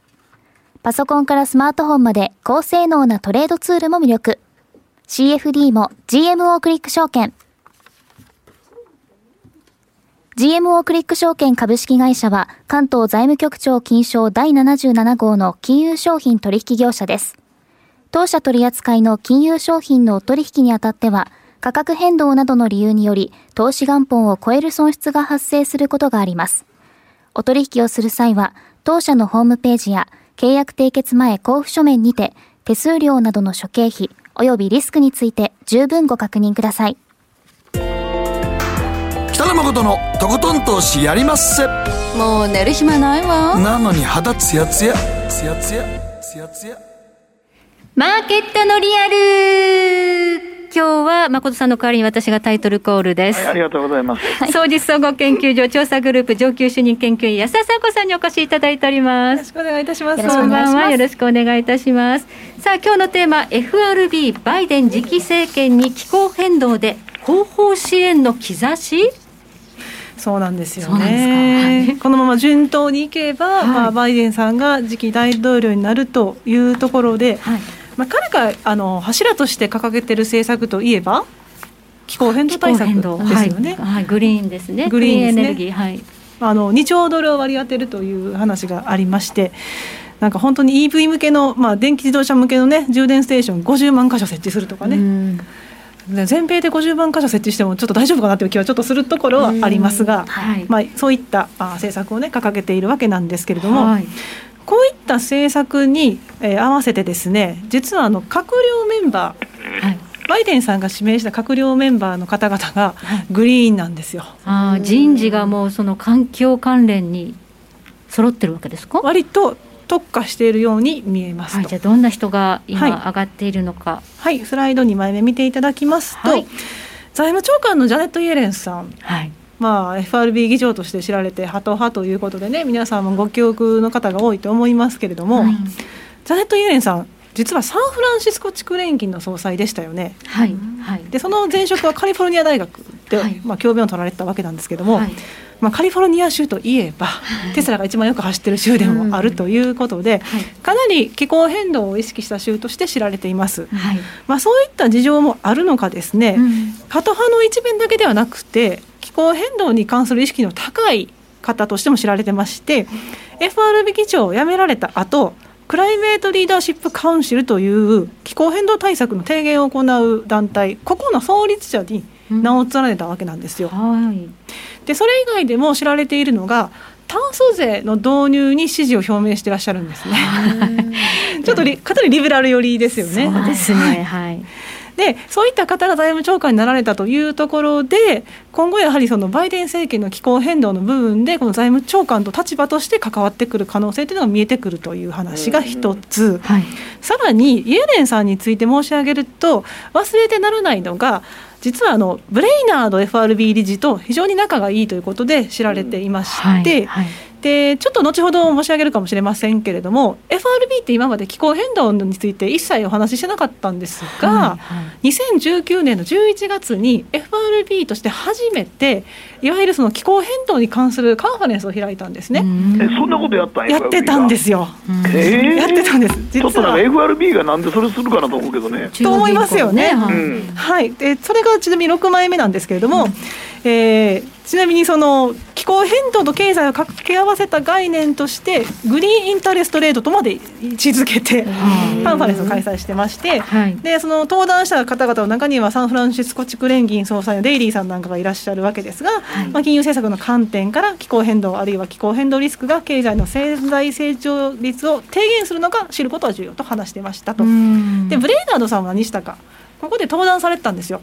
パソコンからスマートフォンまで高性能なトレードツールも魅力。CFD も GMO クリック証券。GMO クリック証券株式会社は関東財務局長金賞第77号の金融商品取引業者です。当社取扱いの金融商品の取引にあたっては価格変動などの理由により投資元本を超える損失が発生することがあります。お取引をする際は当社のホームページや契約締結前交付書面にて手数料などの諸経費及びリスクについて十分ご確認ください。北野誠のとことん投資やりまっせ。もう寝る暇ないわ。なのに肌ツヤツヤ。ツヤツヤ。ツヤツヤ。マーケットのリアル今日は誠さんの代わりに私がタイトルコールです。はい、ありがとうございます。総実総合研究所調査グループ上級主任研究員安田佐子さんにお越しいただいております。よろしくお願いいたします。こんばんは。よろしくお願いいたします。さあ、今日のテーマ、FRB バイデン次期政権に気候変動で後方支援の兆し？そうなんですよね、はい、このまま順当にいけば、はい、まあ、バイデンさんが次期大統領になるというところで、はいまあ、彼があの柱として掲げてる政策といえば気候変動対策ですよね、はい、はい、グリーンですね。グリーン、ね、エネルギー。はい。あの2兆ドルを割り当てるという話がありましてなんか本当に EV 向けの、まあ、電気自動車向けのね充電ステーション50万箇所設置するとかね、全米で50万箇所設置してもちょっと大丈夫かなという気はちょっとするところはありますが、はい、まあ、そういったあ政策をね掲げているわけなんですけれども、はい、こういった政策に、えー、合わせてですね実はあの閣僚メンバー、はい。バイデンさんが指名した閣僚メンバーの方々がグリーンなんですよ。あ人事がもうその環境関連に揃ってるわけですか？割と特化しているように見えますはい、じゃあどんな人が今上がっているのか、はい、はい、スライド2枚目見ていただきますと、はい、財務長官のジャネット・イエレンさん、はいまあ、FRB 議長として知られてハト派ということでね皆さんもご記憶の方が多いと思いますけれども、はい、ジャネット・イエレンさん実はサンフランシスコ地区連銀の総裁でしたよね。はい、はい、でその前職はカリフォルニア大学で、はい、まあ、教鞭を取られてたわけなんですけども、はい、まあ、カリフォルニア州といえば、はい、テスラが一番よく走ってる州でもあるということで、はい、かなり気候変動を意識した州として知られています、はい、まあ、そういった事情もあるのかですね、うん、ハト派の一面だけではなくて気候変動に関する意識の高い方としても知られてまして、FRB 議長を辞められた後クライメートリーダーシップカウンシルという気候変動対策の提言を行う団体ここの創立者に名を連ねたわけなんですよ。はい、でそれ以外でも知られているのが炭素税の導入に支持を表明していらっしゃるんですね。ちょっとかなりリベラル寄りですよね。そうですね。はい。でそういった方が財務長官になられたというところで今後やはりそのバイデン政権の気候変動の部分でこの財務長官と立場として関わってくる可能性というのが見えてくるという話が一つ、はい、さらにイエレンさんについて申し上げると忘れてならないのが実はあのブレイナード FRB 理事と非常に仲がいいということで知られていまして、はい。はいでちょっと後ほど申し上げるかもしれませんけれども FRB って今まで気候変動について一切お話ししてなかったんですが、はいはい、2019年の11月に FRB として初めていわゆるその気候変動に関するカンファレンスを開いたんですね。えそんなことやったんやってたんですよ。えー、やってたんです。ちょっとなんか FRB がなんでそれするかなと思うけどね。と思いますよね。はい、はい、でそれがちなみに6枚目なんですけれども、うん、えー、ちなみにその気候変動と経済を掛け合わせた概念としてグリーンインタレストレートとまで位置づけてカンファレンスを開催してまして、はい、でその登壇した方々の中にはサンフランシスコ地区連銀総裁のデイリーさんなんかがいらっしゃるわけですが、はい、まあ、金融政策の観点から気候変動あるいは気候変動リスクが経済の潜在成長率を低減するのか知ることは重要と話してましたと。でブレイナードさんは何したか。ここで登壇されてたんですよ。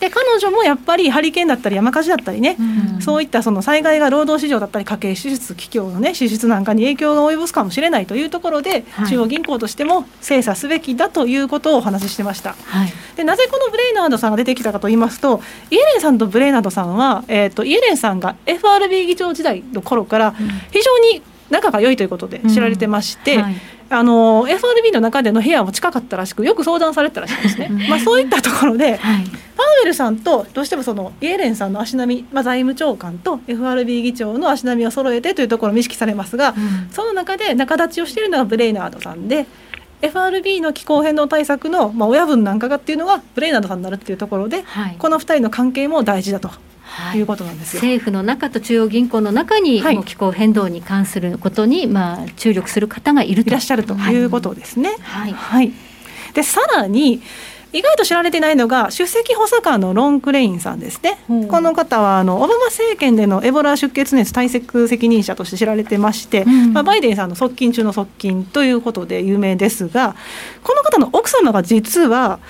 で彼女もやっぱりハリケーンだったり山火事だったりね、うん、そういったその災害が労働市場だったり家計支出企業のね支出なんかに影響が及ぼすかもしれないというところで、はい、中央銀行としても精査すべきだということをお話ししてました、はい、でなぜこのブレイナードさんが出てきたかと言いますとイエレンさんとブレイナードさんは、えーと、イエレンさんが FRB 議長時代の頃から非常に仲が良いということで知られてまして、うんはい。あの FRB の中での部屋も近かったらしくよく相談されてたらしいんですね。まあ、そういったところで、はい、パウエルさんとどうしてもそのイエレンさんの足並み、まあ、財務長官と FRB 議長の足並みを揃えてというところも意識されますが、うん、その中で仲立ちをしているのがブレイナードさんで。FRB の気候変動対策の、まあ、親分なんかがっていうのがブレイナードさんになるっていうところで、はい、この2人の関係も大事だとはい、いうことなんですよ。政府の中と中央銀行の中に、もう気候変動に関することに、まあ、注力する方がいるいらっしゃるとい。うことですね。はい、はい、でさらに意外と知られてないのが出席補佐官のロン・クレインさんですね、この方はあのオバマ政権でのエボラ出血熱対策責任者として知られてまして、うん、まあ、バイデンさんの側近中の側近ということで有名ですがこの方の奥様が実は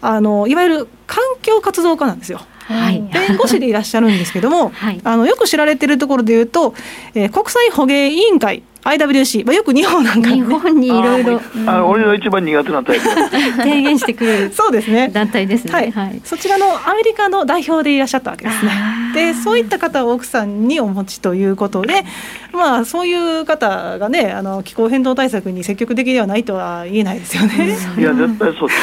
あのいわゆる環境活動家なんですよ。はい、弁護士でいらっしゃるんですけども、はい、あのよく知られているところでいうと、えー、国際捕鯨委員会 IWC、まあ、よく日本なんか、ね、日本にいろいろあ俺の一番苦手なタイプ。提言してくれる そうですね。団体ですね、はい、はい、そちらのアメリカの代表でいらっしゃったわけですね。でそういった方を奥さんにお持ちということでまあそういう方がねあの気候変動対策に積極的ではないとは言えないですよね。いや絶対そっち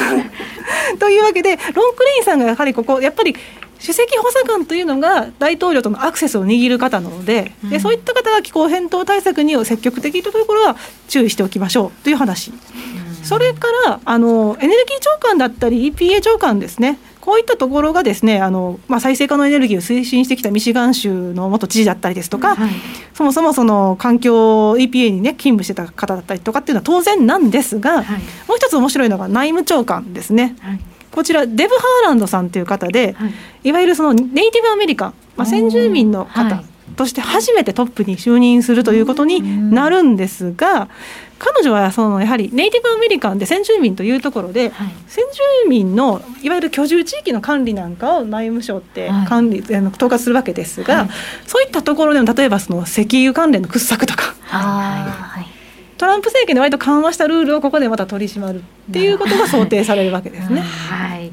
というわけでロンクレインさんがやはりここやっぱり首席補佐官というのが大統領とのアクセスを握る方なのでうん、でそういった方が気候変動対策に積極的というところは注意しておきましょうという話。それからあのエネルギー長官だったり EPA 長官ですね。こういったところがですねあの、まあ、再生可能エネルギーを推進してきたミシガン州の元知事だったりですとか、はい、そもそもその環境 EPA にね勤務してた方だったりとかっていうのは当然なんですが、はい、もう一つ面白いのが内務長官ですね。はいこちらデブ・ハーランドさんという方で、はい、いわゆるそのネイティブアメリカン、まあ、先住民の方として初めてトップに就任するということになるんですが、彼女はそのやはりネイティブアメリカンで先住民というところで、はい、先住民のいわゆる居住地域の管理なんかを内務省って管理、はい、統括するわけですが、はい、そういったところでも例えばその石油関連の掘削とか。トランプ政権で割と緩和したルールをここでまた取り締まるっていうことが想定されるわけですね。はい。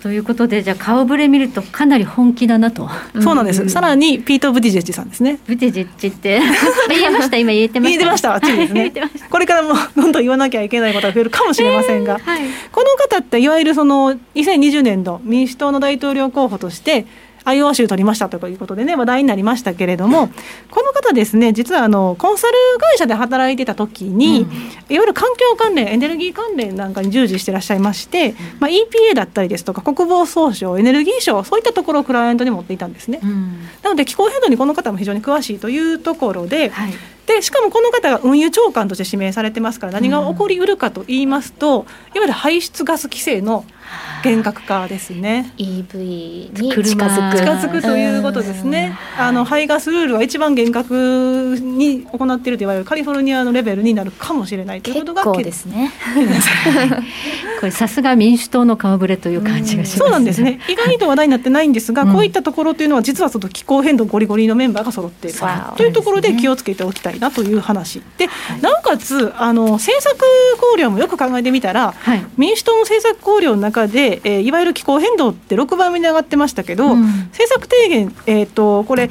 ということでじゃあ顔ぶれ見るとかなり本気だなと、そうなんです、うん、さらにピート・ブティジェッジさんですね。ブティジェッジって 言えました今言えてました。言えてました。あっちですね。これからもどんどん言わなきゃいけないことが増えるかもしれませんが、えーはい、この方っていわゆるその2020年度民主党の大統領候補としてアイオワ州取りましたということでね話題になりましたけれどもこの方ですね実はあのコンサル会社で働いてた時に、うん、いわゆる環境関連エネルギー関連なんかに従事してらっしゃいまして、まあ、EPA だったりですとか国防総省エネルギー省そういったところをクライアントに持っていたんですね。うん、なので気候変動にこの方も非常に詳しいというところで、はいでしかもこの方が運輸長官として指名されてますから何が起こりうるかと言いますと、うん、いわゆる排出ガス規制の厳格化ですね。EV に近づく近づくということですね。あの排ガスルールは一番厳格に行っているといわれるカリフォルニアのレベルになるかもしれないということが結構ですね。これさすが民主党の顔ぶれという感じがします、ね、そうなんですね。意外と話題になってないんですが、うん、こういったところというのは実はその気候変動ゴリゴリのメンバーが揃っているというところで気をつけておきたいなという話で、はい、なおかつあの政策考慮もよく考えてみたら、はい、民主党の政策考慮の中で、えー、いわゆる気候変動って6番目に上がってましたけど、うん、政策提言、えーと、これ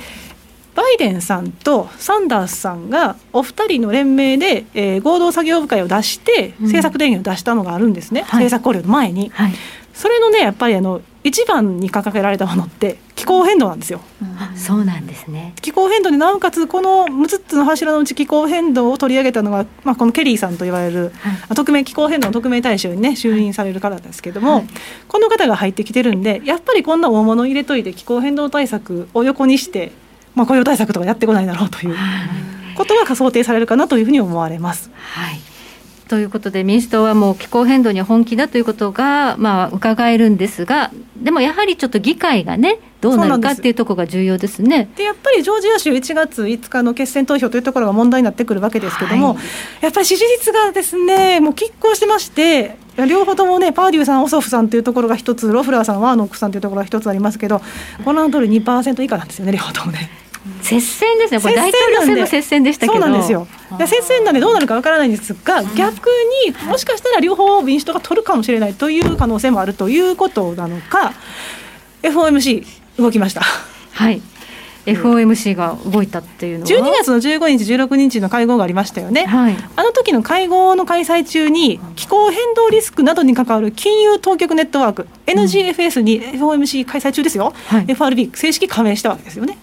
バイデンさんとサンダースさんがお二人の連名で、えー、合同作業部会を出して政策提言を出したのがあるんですね、うん、政策考慮の前に。はい、それのねやっぱりあの一番に掲げられたものって気候変動なんですよ。うん、そうなんですね。気候変動でなおかつこの6つの柱のうち気候変動を取り上げたのが、まあ、このケリーさんといわれる、はい、特命気候変動の特命大使にね就任される方ですけども、はい、この方が入ってきてるんでやっぱりこんな大物入れといて気候変動対策を横にして、まあ、雇用対策とかやってこないだろうということが想定されるかなというふうに思われます。はいということで民主党はもう気候変動に本気だということが、まあ、伺えるんですがでもやはりちょっと議会がねどうなるかっていうところが重要ですね。でやっぱりジョージア州1月5日の決選投票というところが問題になってくるわけですけれども、はい、やっぱり支持率がですねもう拮抗してまして両方ともねパーデューさんオソフさんというところが一つロフラーさんワーノックさんというところが一つありますけどこの通り2%以下なんですよね両方ともね。接戦ですね、これ大統領選の接戦でしたけど。そうなんですよ、接戦なんでどうなるかわからないんですが、逆にもしかしたら両方民主党が取るかもしれないという可能性もあるということなのか、FOMC、動きました。はい。FOMC が動いたっていうのは。12月の15日、16日の会合がありましたよね、はい、あの時の会合の開催中に、気候変動リスクなどに関わる金融当局ネットワーク、NGFS に FOMC 開催中ですよ、はい、FRB、正式加盟したわけですよね。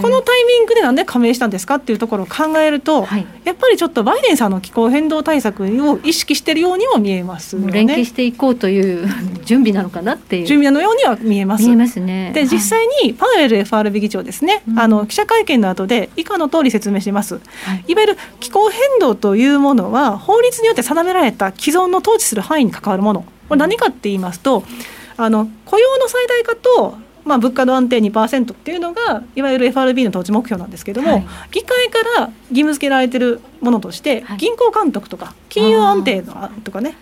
このタイミングでなんで加盟したんですかっていうところを考えると、はい、やっぱりちょっとバイデンさんの気候変動対策を意識しているようにも見えますよね。連携していこうという準備なのかなっていう準備のようには見えます。見えますね。で実際にパウエル FRB 議長ですね、あの記者会見の後で以下の通り説明します。はい、いわゆる気候変動というものは法律によって定められた既存の統治する範囲に関わるもの。これ何かって言いますと、あの雇用の最大化とまあ、物価の安定2%っていうのがいわゆる FRB の統治目標なんですけども、はい、議会から義務付けられてるものとして、銀行監督とか金融安定のとかね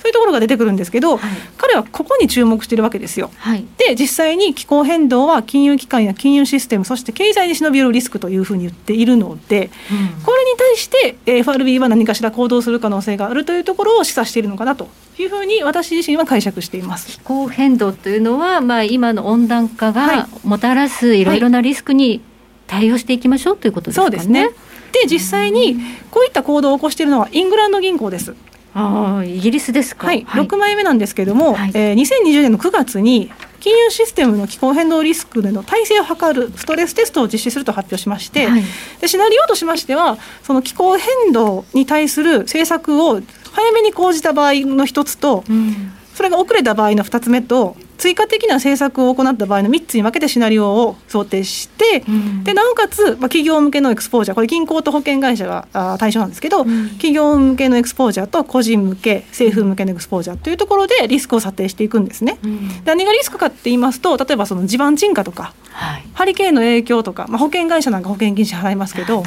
そういうところが出てくるんですけど、はい、彼はここに注目してるわけですよ。はい、で実際に気候変動は金融機関や金融システムそして経済に忍び寄るリスクというふうに言っているので、うん、これに対して FRB は何かしら行動する可能性があるというところを示唆しているのかなというふうに私自身は解釈しています。気候変動というのは、まあ、今の温暖化がもたらすいろいろなリスクに対応していきましょうということですかね。そうですね。で実際にこういった行動を起こしているのはイングランド銀行です。あイギリスですか、はい、はい、6枚目なんですけれども、はい、えー、2020年の9月に金融システムの気候変動リスクでの耐性を測るストレステストを実施すると発表しまして、はい、でシナリオとしましてはその気候変動に対する政策を早めに講じた場合の一つと、うん、それが遅れた場合の2つ目と追加的な政策を行った場合の3つに分けてシナリオを想定して、うん、でなおかつ、まあ、企業向けのエクスポージャーこれ銀行と保険会社があ対象なんですけど、うん、企業向けのエクスポージャーと個人向け政府向けのエクスポージャーというところでリスクを査定していくんですね。うん、何がリスクかって言いますと例えばその地盤沈下とか、はい、ハリケーンの影響とか、まあ、保険会社なんか保険金支払いますけど。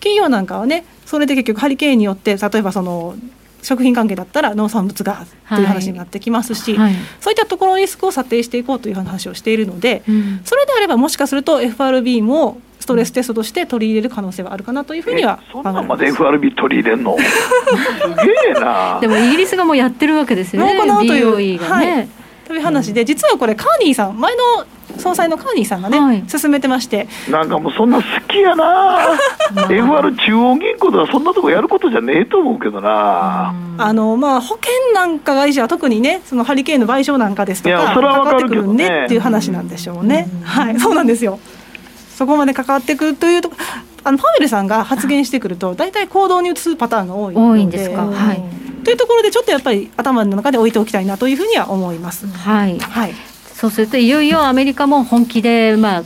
企業なんかはねそれで結局ハリケーンによって例えばその食品関係だったら農産物がという話になってきますし、はい。はい、そういったところのリスクを査定していこうという話をしているので、うん、それであればもしかすると FRB もストレステストとして取り入れる可能性はあるかなというふうにはそんなまで FRB 取り入れんの？すげえなでもイギリスがもうやってるわけですよね BOE がね、はい。という話で、実はこれカーニーさん前の総裁のカーニーさんがね、はい、進めてまして。なんかもうそんな好きやな。FR 中央銀行ではそんなとこやることじゃねえと思うけどな。あのまあ保険なんか会社は特にねそのハリケーンの賠償なんかですとか関わってくるねっていう話なんでしょうね、はいそうなんですよ。そこまで関わってくるというとあのパウエルさんが発言してくると大体行動に移すパターンが多い多いんですか。はい。というところでちょっとやっぱり頭の中で置いておきたいなというふうには思います。はい、はいそうするといよいよアメリカも本気で、まあ、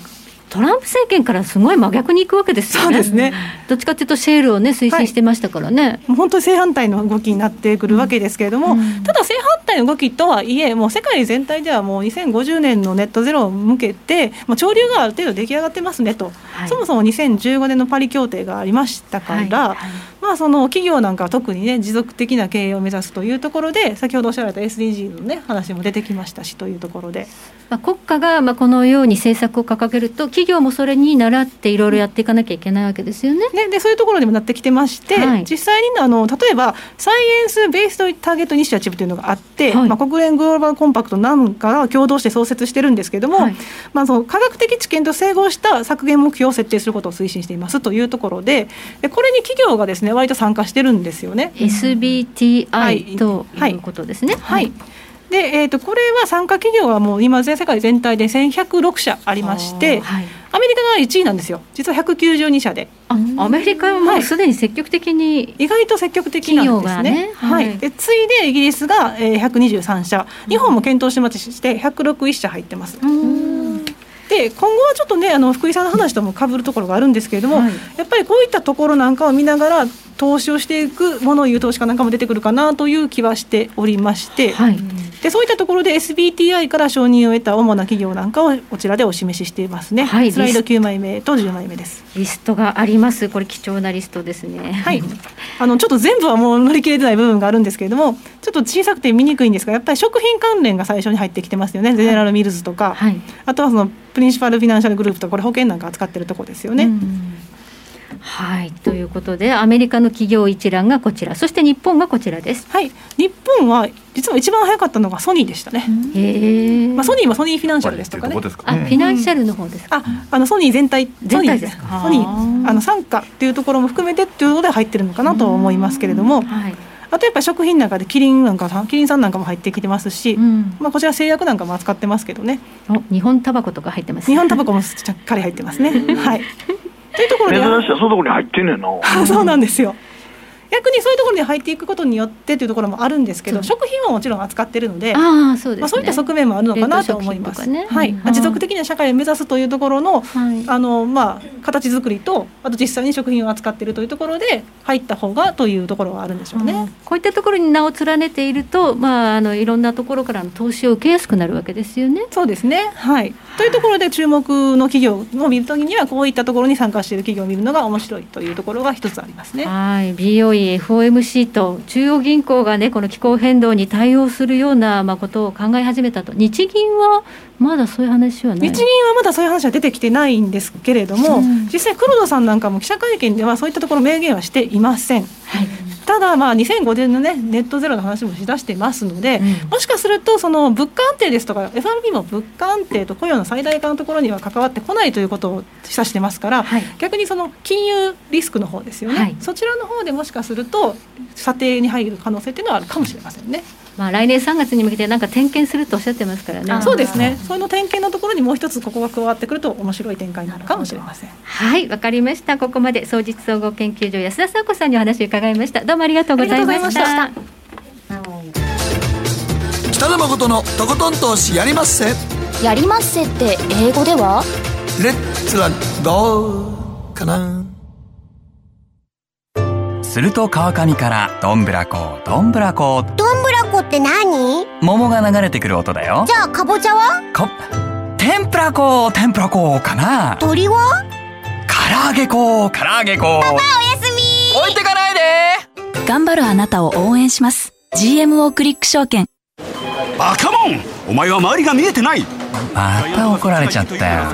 トランプ政権からすごい真逆に行くわけですよね。そうですね。どっちかというとシェールをね推進してましたからね、はい、本当に正反対の動きになってくるわけですけれども、うん、ただ正反対の動きとはいえもう世界全体ではもう2050年のネットゼロを向けてもう潮流がある程度出来上がってますねと、はい、そもそも2015年のパリ協定がありましたから、はい、まあ、その企業なんかは特にね持続的な経営を目指すというところで先ほどおっしゃられた SDGs のね話も出てきましたしというところで。まあ、国家がまあこのように政策を掲げると企業もそれに倣っていろいろやっていかなきゃいけないわけですよね。ねでそういうところにもなってきてまして、はい、実際にあの例えばサイエンス・ベースド・ターゲット・イニシアチブというのがあって、はい、まあ、国連グローバル・コンパクトなんかが共同して創設してるんですけれども、はい、まあ、その科学的知見と整合した削減目標を設定することを推進していますというところででこれに企業がですね割と参加してるんですよね。SBTI ということですね。はいで、えー、とこれは参加企業はもう今全世界全体で1106社ありまして、はい、アメリカが1位なんですよ。実は192社で。あアメリカはもうすでに積極的に、意外と積極的なんですね、ね、はい、はい、で次いでイギリスが、えー、123社。日本も検討してまして101社入ってます。で今後はちょっとねあの福井さんの話ともかぶるところがあるんですけれども、はい、やっぱりこういったところなんかを見ながら投資をしていくものを言う投資家なんかも出てくるかなという気はしておりまして、はい、でそういったところで SBTI から承認を得た主な企業なんかをこちらでお示ししていますね、はい、スライド9枚目と10枚目です。リストがあります。これ貴重なリストですね。はい。あのちょっと全部はもう乗り切れてない部分があるんですけれどもちょっと小さくて見にくいんですがやっぱり食品関連が最初に入ってきてますよね。ゼネラルミルズとか、はい、あとはそのプリンシパルフィナンシャルグループとかこれ保険なんか扱ってるとこですよね。はい。ということでアメリカの企業一覧がこちら。そして日本がこちらです。はい。日本は実は一番早かったのがソニーでしたね。へえ、まあ、ソニーはソニーフィナンシャルですとかね。あフィナンシャルの方ですああのソニー全体全体ですソニーあの傘下っていうところも含めてっていうので入ってるのかなと思いますけれども、はい。あとやっぱ食品なんかでキリンなんかキリンさんなんかも入ってきてますし、うん、まあこちら製薬なんかも扱ってますけどね。日本タバコとか入ってます、日本タバコもしっかり入ってますね。はい。というところで。珍しい。そういうところに入ってんねんな。そうなんですよ。逆にそういうところに入っていくことによってというところもあるんですけど食品はもちろん扱ってるのであそうです、ね、まあ、そういった側面もあるのかなと思います。ね、はい、持続的な社会を目指すというところのはい、あのまあ、形作りとあと実際に食品を扱っているというところで入った方がというところがあるんでしょうね。こういったところに名を連ねていると、まあ、あのいろんなところからの投資を受けやすくなるわけですよね。そうですね、はい、というところで注目の企業を見るときにはこういったところに参加している企業を見るのが面白いというところが一つありますね。はい。BOE、FOMC と中央銀行がねこの気候変動に対応するようなまあことを考え始めたと。日銀はまだそういう話は日銀はまだそういう話は出てきてないんですけれども、うん、実際黒田さんなんかも記者会見ではそういったところ明言はしていません。はいただ、まあ、2005年の、ね、ネットゼロの話もしだしてますので、うん、もしかするとその物価安定ですとか FRB も物価安定と雇用の最大化のところには関わってこないということを示唆してますから、はい、逆にその金融リスクの方ですよね、はい、そちらの方でもしかすると査定に入る可能性というのはあるかもしれませんね。まあ、来年3月に向けてなんか点検するとおっしゃってますからね。そうですね。その点検のところにもう一つここが加わってくると面白い展開になるかもしれません。はい。わかりました。ここまで総実総合研究所安田佐子さんにお話を伺いましたどうもありがとうございました。北野誠のとことん投資やりまっせ。やりまっせって英語では？レッツラゴーかな。すると川上からどんぶらこどんぶらこどんぶらこって何？桃が流れてくる音だよ。じゃあかぼちゃは？か天ぷらこ天ぷらこかな。鳥は？唐揚げこ唐揚げこパパおやすみ置いてかないで頑張るあなたを応援します。GMO クリック証券。バカモン！お前は周りが見えてない！また怒られちゃったよ。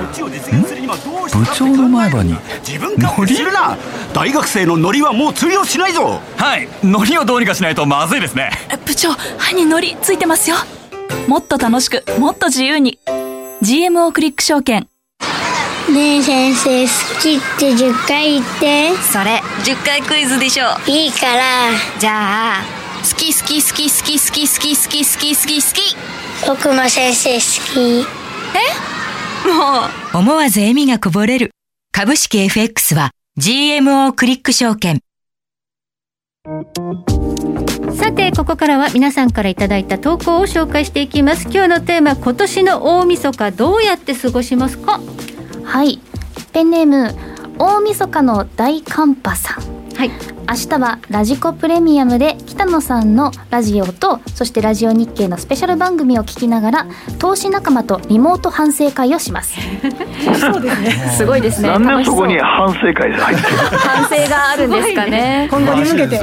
部長の前歯に自分勝手するな！大学生のノリはもう通用しないぞ。はい。ノリをどうにかしないとまずいですね。部長歯にノリついてますよ。もっと楽しくもっと自由に。GMO クリック証券ねえ先生好きって10回言って。それ10回クイズでしょいいから。じゃあ好き好き好き好き好き好き好き好き好き好き。僕も先生好き。え？もう。思わず笑みがこぼれる。株式 FX は GMO クリック証券。さてここからは皆さんからいただいた投稿を紹介していきます。今日のテーマ今年の大晦日どうやって過ごしますか？はい。ペンネーム大晦日の大寒波さん。はい。明日はラジコプレミアムで北野さんのラジオとそしてラジオ日経のスペシャル番組を聞きながら投資仲間とリモート反省会をします。そうですね。すごいですね。なんでそこに反省会入って反省があるんですかね。今後に向けて。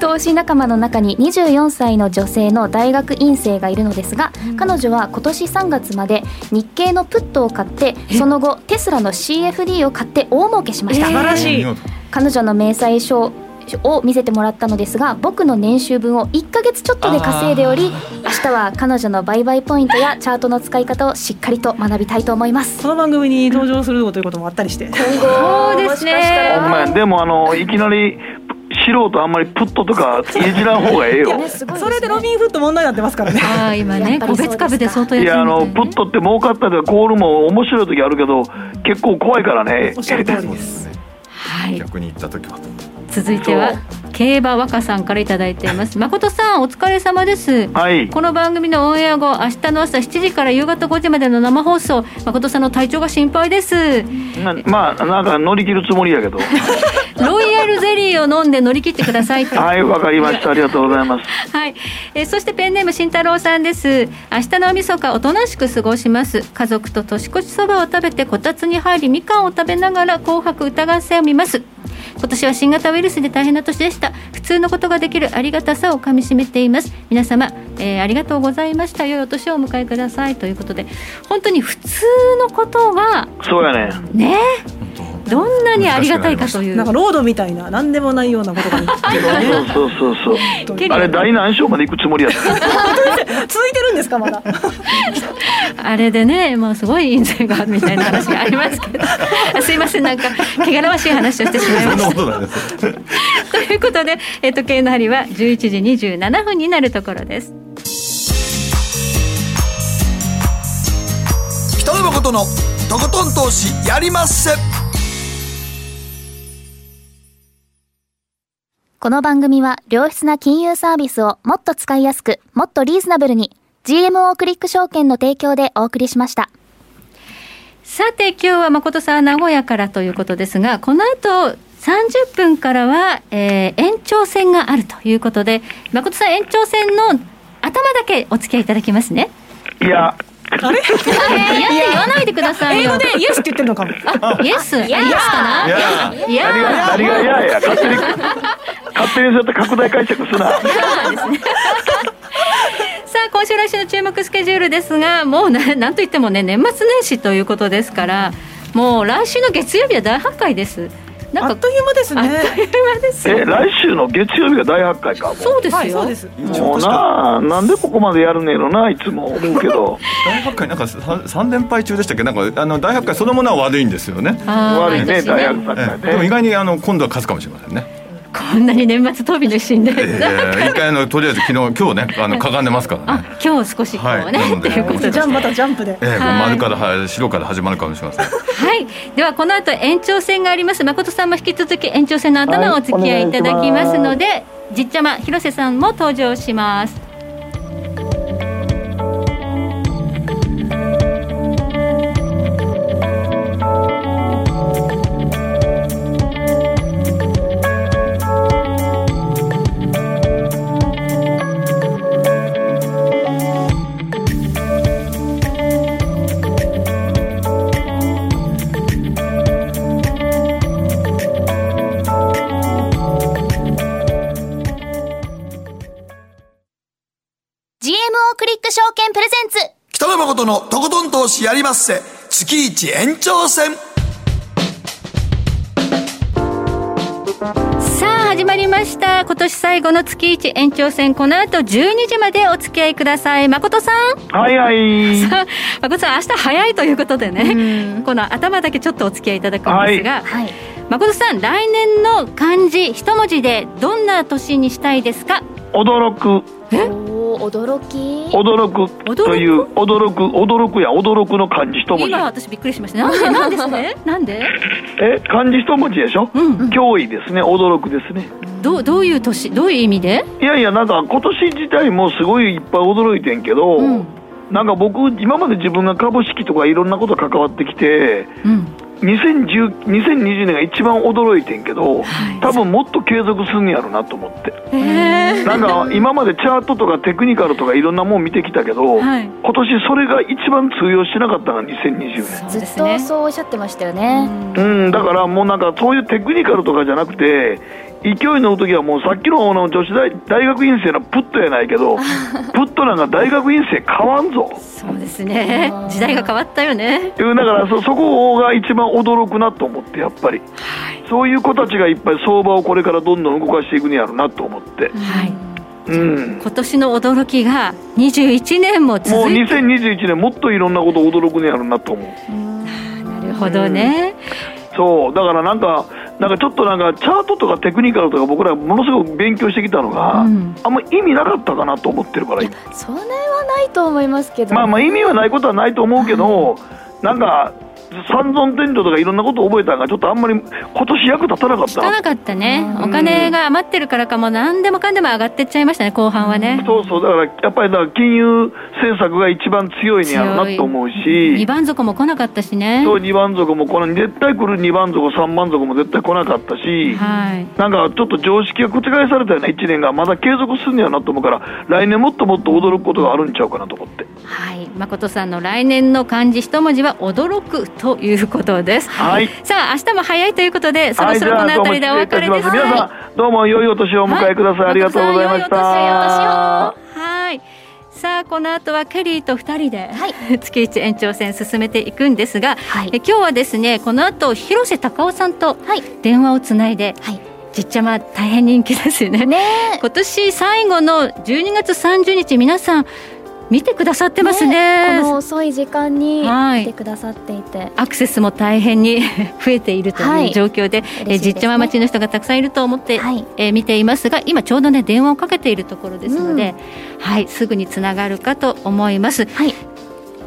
投資仲間の中に24歳の女性の大学院生がいるのですが、うん、彼女は今年3月まで日経のプットを買ってその後テスラの CFD を買って大儲けしました、素晴らしい。彼女の明細書を見せてもらったのですが僕の年収分を1か月ちょっとで稼いでおり明日は彼女の売買ポイントやチャートの使い方をしっかりと学びたいと思います。この番組に登場するということもあったりして。今後そうですね。でもあのいきなり素人あんまりプットとかいじらん方がええよ、ね、それでロビンフット問題になってますからね。あ今ね個別株で相当いやあのプットって儲かったりコールも面白い時あるけど結構怖いからね。おっしゃる通りです。はい、逆に行った時は続いては競馬若さんから頂いています。誠さんお疲れ様です、はい、この番組のオンエア後明日の朝7時から夕方5時までの生放送誠さんの体調が心配です。まあなんか乗り切るつもりやけど。ロイヤルゼリーを飲んで乗り切ってください はいわかりました。ありがとうございます。はい、えそしてペンネーム慎太郎さんです。明日のおみそかおとなしく過ごします。家族と年越しそばを食べてこたつに入りみかんを食べながら紅白歌合戦を見ます今年は新型ウイルスで大変な年でした。普通のことができるありがたさをかみしめています。皆様、えー、ありがとうございました。良いお年をお迎えください。ということで本当に普通のことがそうやねね？どんなにありがたいかという。なんかロードみたいな何でもないようなことがそうそうそう。そうあれ第何章まで行くつもりや続いてるんですかまだ？あれでねもうすごい印税がみたいな話がありますけど。すいませんなんか汚らわしい話をしてしまいました。ということで、えっと、時計の針は11時27分になるところです。北野誠のとことん投資やりまっせこの番組は良質な金融サービスをもっと使いやすく、もっとリーズナブルに GMO クリック証券の提供でお送りしました。さて今日は誠さん名古屋からということですが、この後30分からは、えー、延長戦があるということで、誠さん延長戦の頭だけお付き合いいただきますね。いや、あれ？言わないでください英語でイエスって言ってるのかも。あ、イエス、イエスかな？いや、いや、何がいやいや勝手に勝手にそうやって拡大解釈すな。ですね。さあ今週来週の注目スケジュールですがもうな なんといってもね年末年始ということですからもう来週の月曜日は大発会ですなんかあっという間ですね。あっという間ですえ、来週の月曜日が大発会か。そうですよ。そうです。もうな、なんでここまでやるねやろな、いつも思うけど。大発会なんか三連敗中でしたっけ、なんかあの大発会そのものは悪いんですよね。悪いね、大発会でも意外にあの今度は勝つかもしれませんね。こんなに年末飛びのシーンで、えー、一回のとりあえず昨日今日ねあのかがんでますからね。今日少しこうね、はい、ということで。ジャンまたジャンプで。えー、はい、丸から白から始まるかもしれません。はい。ではこの後延長戦があります。誠さんも引き続き延長戦の頭をお付き合いいただきますので、はい、じっちゃま広瀬さんも登場します。誠のとことん投資やりまっせ。月一延長戦。さあ始まりました。今年最後の月一延長戦。この後12時までお付き合いください。誠さん。はい。はいさあ誠さん明日早いということでね。この頭だけちょっとお付き合いいただくんですが、はい、誠さん来年の漢字一文字でどんな年にしたいですか？驚く。え？驚き？驚く。という驚く驚くや驚くの漢字一文字。今私びっくりしました。なんで？なんですね？なんで？え？漢字一文字でしょ、うん、脅威ですね。驚くですね。どどういう年？どういう意味で？いやいやなんか今年自体もすごいいっぱい驚いてんけど、うん、なんか僕今まで自分が株式とかいろんなこと関わってきて、うん。2010 2020年が一番驚いてんけど、はい、多分もっと継続するんやろなと思って、なんか今までチャートとかテクニカルとかいろんなもん見てきたけど、はい、今年それが一番通用してなかったのが2020年。ずっとそうおっしゃってましたよね。うんだからもうなんかそういうテクニカルとかじゃなくて勢いの時はもうさっきのの女子大大学院生のプットやないけど プットなんか大学院生変わんぞ。そうですね。時代が変わったよね。だからそそこが一番驚くなと思ってやっぱり、はい、そういう子たちがいっぱい相場をこれからどんどん動かしていくんやろうなと思って、はい。うん、今年の驚きが21年も続いて。もう2021年もっといろんなこと驚くんやろうなと思う。なるほどね、うん、そうだからなんかなんかちょっとなんかチャートとかテクニカルとか僕らものすごく勉強してきたのが、うん、あんま意味なかったかなと思ってるから。それはないと思いますけど、ね、まあまあ意味はないことはないと思うけど、なんか三尊天井とかいろんなことを覚えたのがちょっとあんまり今年役立たなかった。なかったね、お金が余ってるからかも何でもかんでも上がってっちゃいましたね後半はね、そうそう。だからやっぱりだから金融政策が一番強いんやろなと思うし。2番底も来なかったしね。そう2番底も来ない。絶対来る2番底3番底も絶対来なかったし、はい、なんかちょっと常識が覆されたような1年が。まだ継続するんやなと思うから来年もっともっと驚くことがあるんちゃうかなと思って。はい。誠さんの来年の漢字一文字は驚くということです。はい。さあ、明日も早いということで、そろそろこの辺りでお別れです。皆さん、どうも良いお年をお迎えください。ありがとうございました。はい。さあこの後はケリーと2人で、はい、月一延長戦進めていくんですが、はい、え今日はですねこの後広瀬隆夫さんと電話をつないで、はい、じっちゃま大変人気ですよねね今年最後の12月30日皆さん見てくださってますね、ね、この遅い時間に見てくださっていて、はい、アクセスも大変に 増えているという状況で,、はい、で、ね、実町町の人がたくさんいると思って、はい、えー、見ていますが今ちょうどね電話をかけているところですので、うん、はい。すぐにつながるかと思います。はい。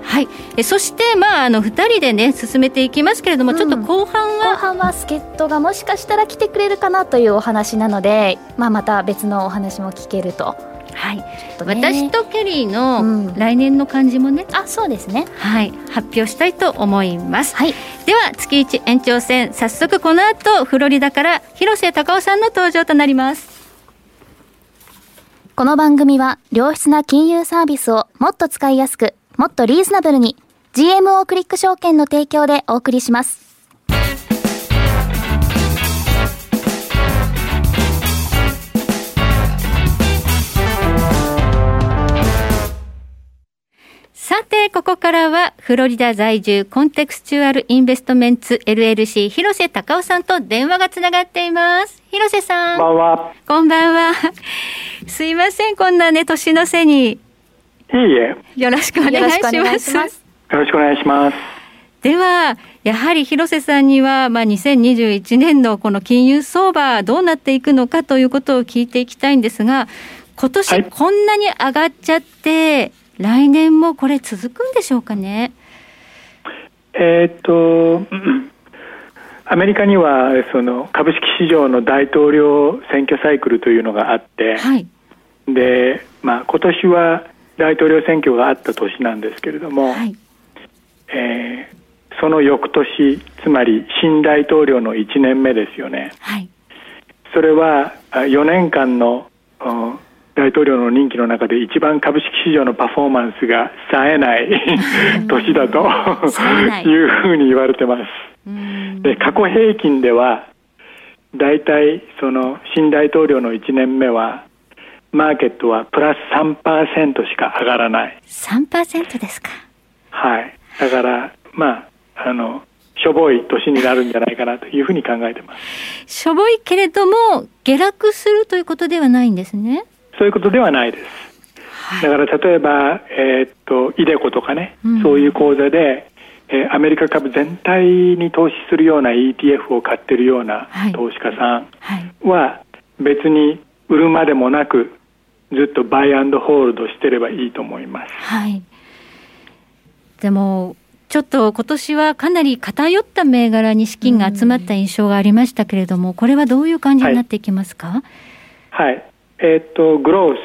はい、えそして、まあ、あの2人でね進めていきますけれども、うん、ちょっと後半は後半は助っ人がもしかしたら来てくれるかなというお話なので、まあ、また別のお話も聞けるとはい、ね、私とケリーの来年の漢字もね、うん、あそうですね。はい。発表したいと思います、はい、では月一延長戦早速この後フロリダから広瀬隆夫さんの登場となります。この番組は良質な金融サービスをもっと使いやすくもっとリーズナブルに GMO クリック証券の提供でお送りしますささて、ここからは、フロリダ在住、コンテクスチュアルインベストメンツ LLC、広瀬隆夫さんと電話がつながっています。広瀬さん。こんばんは。こんばんは。すいません、こんなね、年の瀬に。いいえ。よろしくお願いします。よろしくお願いします。では、やはり広瀬さんには、まあ、2021年のこの金融相場、どうなっていくのかということを聞いていきたいんですが、今年こんなに上がっちゃって、来年もこれ続くんでしょうかね？えーっと、アメリカにはその株式市場の大統領選挙サイクルというのがあって、で、まあ、今年は大統領選挙があった年なんですけれども、えーその翌年、つまり新大統領の1年目ですよね。それはあ4年間のうん大統領の任期の中で一番株式市場のパフォーマンスが冴えない年だというふうに言われてます。で過去平均では大体その新大統領の1年目はマーケットはプラス3%しか上がらない。3%ですか。はい。だから、まあ、あの、しょぼい年になるんじゃないかなというふうに考えてます。しょぼいけれども、下落するということではないんですね。そういうことではないです。だから例えば、えーっと、イデコとかね、うんそういう口座で、えーアメリカ株全体に投資するような ETF を買ってるような投資家さんは、別に売るまでもなく、ずっとバイアンドホールドしてればいいと思います。はい。でも、ちょっと今年はかなり偏った銘柄に資金が集まった印象がありましたけれども、これはどういう感じになっていきますか、はい。えーっと、グロース、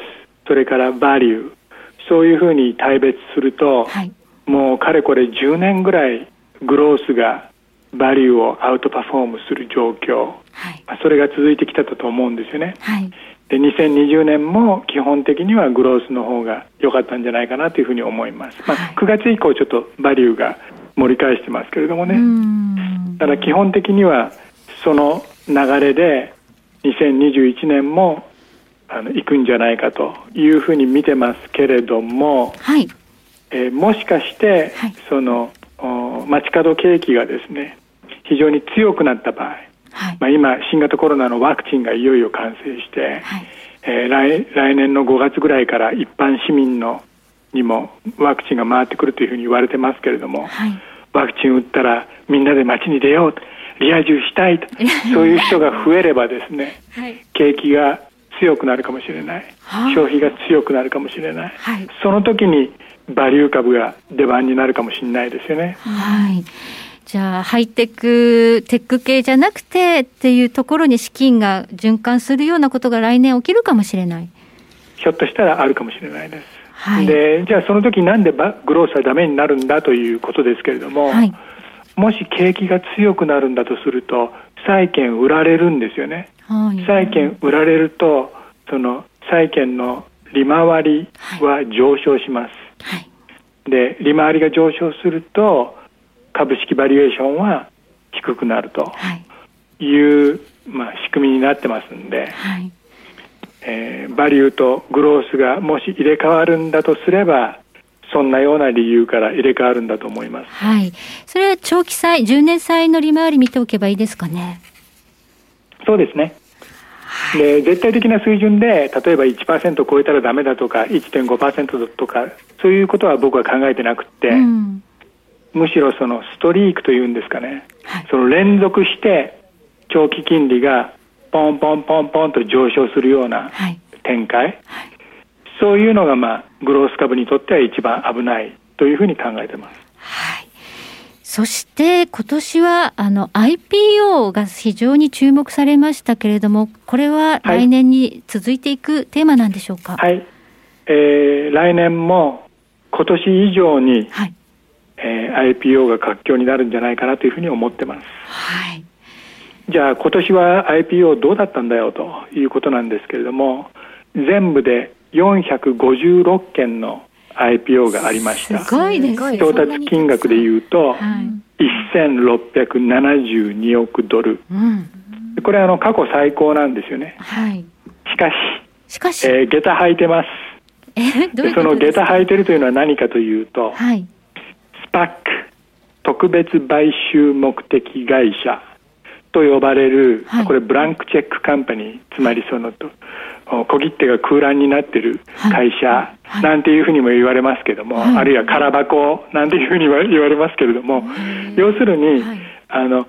それからバリュー、そういうふうに大別すると、もうかれこれ10年ぐらいグロースがバリューをアウトパフォームする状況、まあそれが続いてきたと思うんですよね。で2020年も基本的にはグロースの方が良かったんじゃないかなというふうに思います。まあ、9月以降ちょっとバリューが盛り返してますけれどもね。ただ基本的にはその流れで2021年もあの行くんじゃないかというふうに見てますけれども、えーもしかして、そのお街角景気がですね非常に強くなった場合、まあ、今新型コロナのワクチンがいよいよ完成して、えー来来年の5月ぐらいから一般市民のにもワクチンが回ってくるというふうに言われてますけれども、ワクチン打ったらみんなで街に出ようとリア充したいと そういう人が増えればですね景気が強くなるかもしれない、消費が強くなるかもしれない、その時にバリュー株が出番になるかもしれないですよね。はい。じゃあ、ハイテク、テック系じゃなくてっていうところに資金が循環するようなことが来年起きるかもしれない。ひょっとしたらあるかもしれないです。でじゃあその時なんでバグロースはダメになるんだということですけれども、もし景気が強くなるんだとすると債券売られるんですよね。はい。債券売られるとその債券の利回りは上昇します、で利回りが上昇すると株式バリエーションは低くなるという、まあ、仕組みになってますんで、えーバリューとグロースがもし入れ替わるんだとすればそんなような理由から入れ替わるんだと思いますはい。それは長期債、10年債の利回り見ておけばいいですかね？そうですね。で絶対的な水準で例えば1%超えたらダメだとか1.5%とかそういうことは僕は考えてなくって、むしろそのストリークというんですかね、その連続して長期金利がポンポンポンポンと上昇するような展開、そういうのが、まあ、グロース株にとっては一番危ないというふうに考えてます。そして今年はあの IPO が非常に注目されましたけれども、これは来年に続いていくテーマなんでしょうか？はい、えー来年も今年以上に、えー IPO が活況になるんじゃないかなというふうに思ってます。じゃあ今年は IPO どうだったんだよということなんですけれども全部で456件の IPO がありました。すごいですね。調達金額でいうと、1672億ドル。うん。これはあの過去最高なんですよね。はい。しかししかし、えー下駄履いてます。でその下駄履いてるというのは何かというと、はい、スパック特別買収目的会社と呼ばれる、はい、これブランクチェックカンパニーつまりそのと小切手が空欄になってる会社なんていうふうにも言われますけども、はい、あるいは空箱なんていうふうに言われますけれども、要するに、あの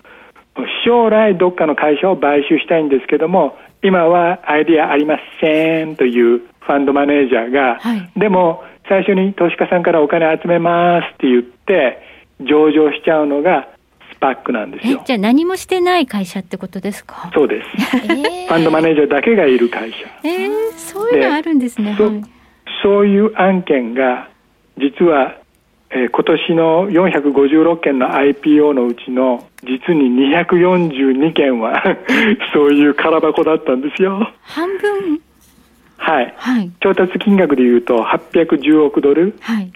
将来どっかの会社を買収したいんですけども今はアイディアありませんというファンドマネージャーが、でも最初に投資家さんからお金集めますって言って上場しちゃうのがスパックなんですよ。じゃあ何もしてない会社ってことですか？そうです。えー、ファンドマネージャーだけがいる会社。えー、そういうのあるんですね。そそういう案件が実は、えー、今年の456件の IPO のうちの実に242件は そういう空箱だったんですよ。半分？はい、はい、調達金額でいうと810億ドル、はい、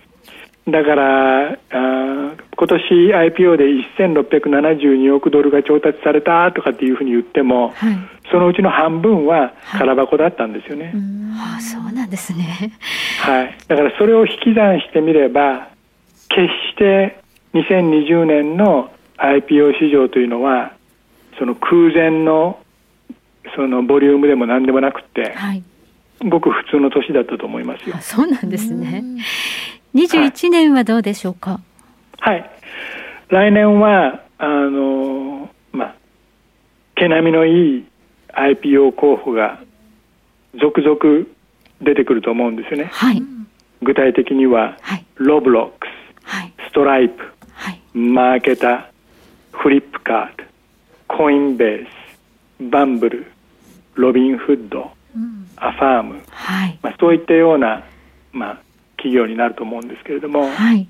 だからあ今年 IPO で1672億ドルが調達されたとかっていうふうに言っても、はい、そのうちの半分は空箱だったんですよね。はい、あそうなんですね、はい、だからそれを引き算してみれば決して2020年の IPO 市場というのはその空前のそのボリュームでも何でもなくて、はい、ごく普通の年だったと思いますよ。そうなんですね。21年はどうでしょうか？はい。来年はあのまあ毛並みのいい IPO 候補が続々出てくると思うんですよね。はい。具体的には、はい、ロブロックス、はい、ストライプ、はい、マーケタ、フリップカード、コインベース、バンブル、ロビンフッド、うん、アファーム、はいまあ、そういったような、まあ、企業になると思うんですけれども、はい、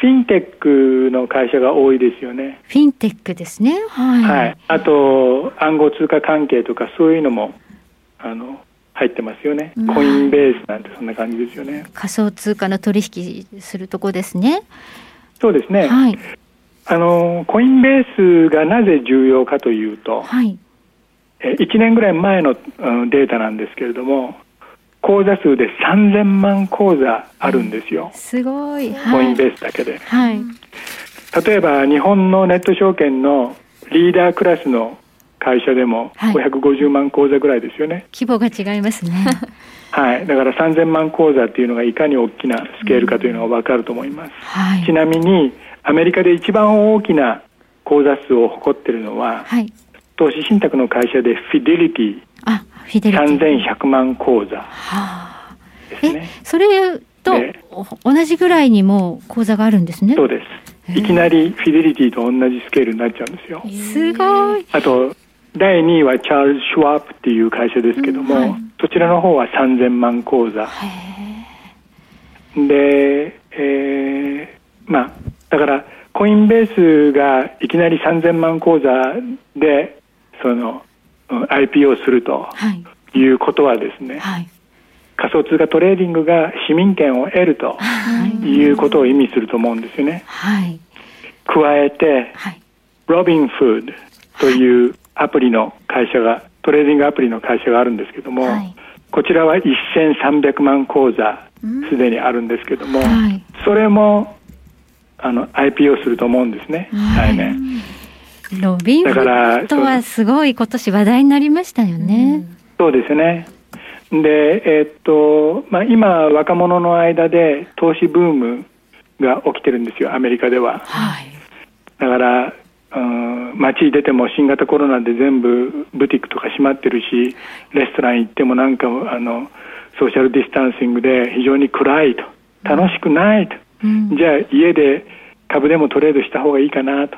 フィンテックの会社が多いですよね。フィンテックですね。はい。はい、あと暗号通貨関係とかそういうのもあの入ってますよね。コインベースなんてそんな感じですよね。仮想通貨の取引するとこですね。そうですね。はい。あのコインベースがなぜ重要かというと、はい、1年ぐらい前のデータなんですけれども口座数で3000万口座あるんですよ、すごい、コインベースだけで、はい、例えば日本のネット証券のリーダークラスの会社でも550万口座ぐらいですよね、規模が違いますね。はい。だから3000万口座っていうのがいかに大きなスケールかというのが分かると思います、はい、ちなみにアメリカで一番大きな口座数を誇っているのは、はい、投資信託の会社でフィデリティ3100万口座。ですね、それと同じぐらいにも口座があるんですね？そうです。いきなりフィデリティと同じスケールになっちゃうんですよ。すごい。あと第2位はチャールズ・シュワブっていう会社ですけども、はい、そちらの方は3000万口座。で、えー、まあだからコインベースがいきなり3000万口座でその IPO するとい。うことはですね、はい、仮想通貨トレーディングが市民権を得るとい。うことを意味すると思うんですよね。はい、加えて、はい、ロビンフードというアプリの会社がトレーディングアプリの会社があるんですけども、はい、こちらは1300万口座すでにあるんですけども、それもあの IPO すると思うんですね、来年。ロビンフットはすごい今年話題になりましたよね。そうですね。で、えー、っと、まあ、今、若者の間で投資ブームが起きてるんですよ、アメリカでは。はい、だから、うん、街に出ても新型コロナで全部ブティックとか閉まってるし、レストラン行ってもなんか、あの、ソーシャルディスタンシングで非常に暗いと、楽しくないと。うん、じゃあ家で株でもトレードした方がいいかなと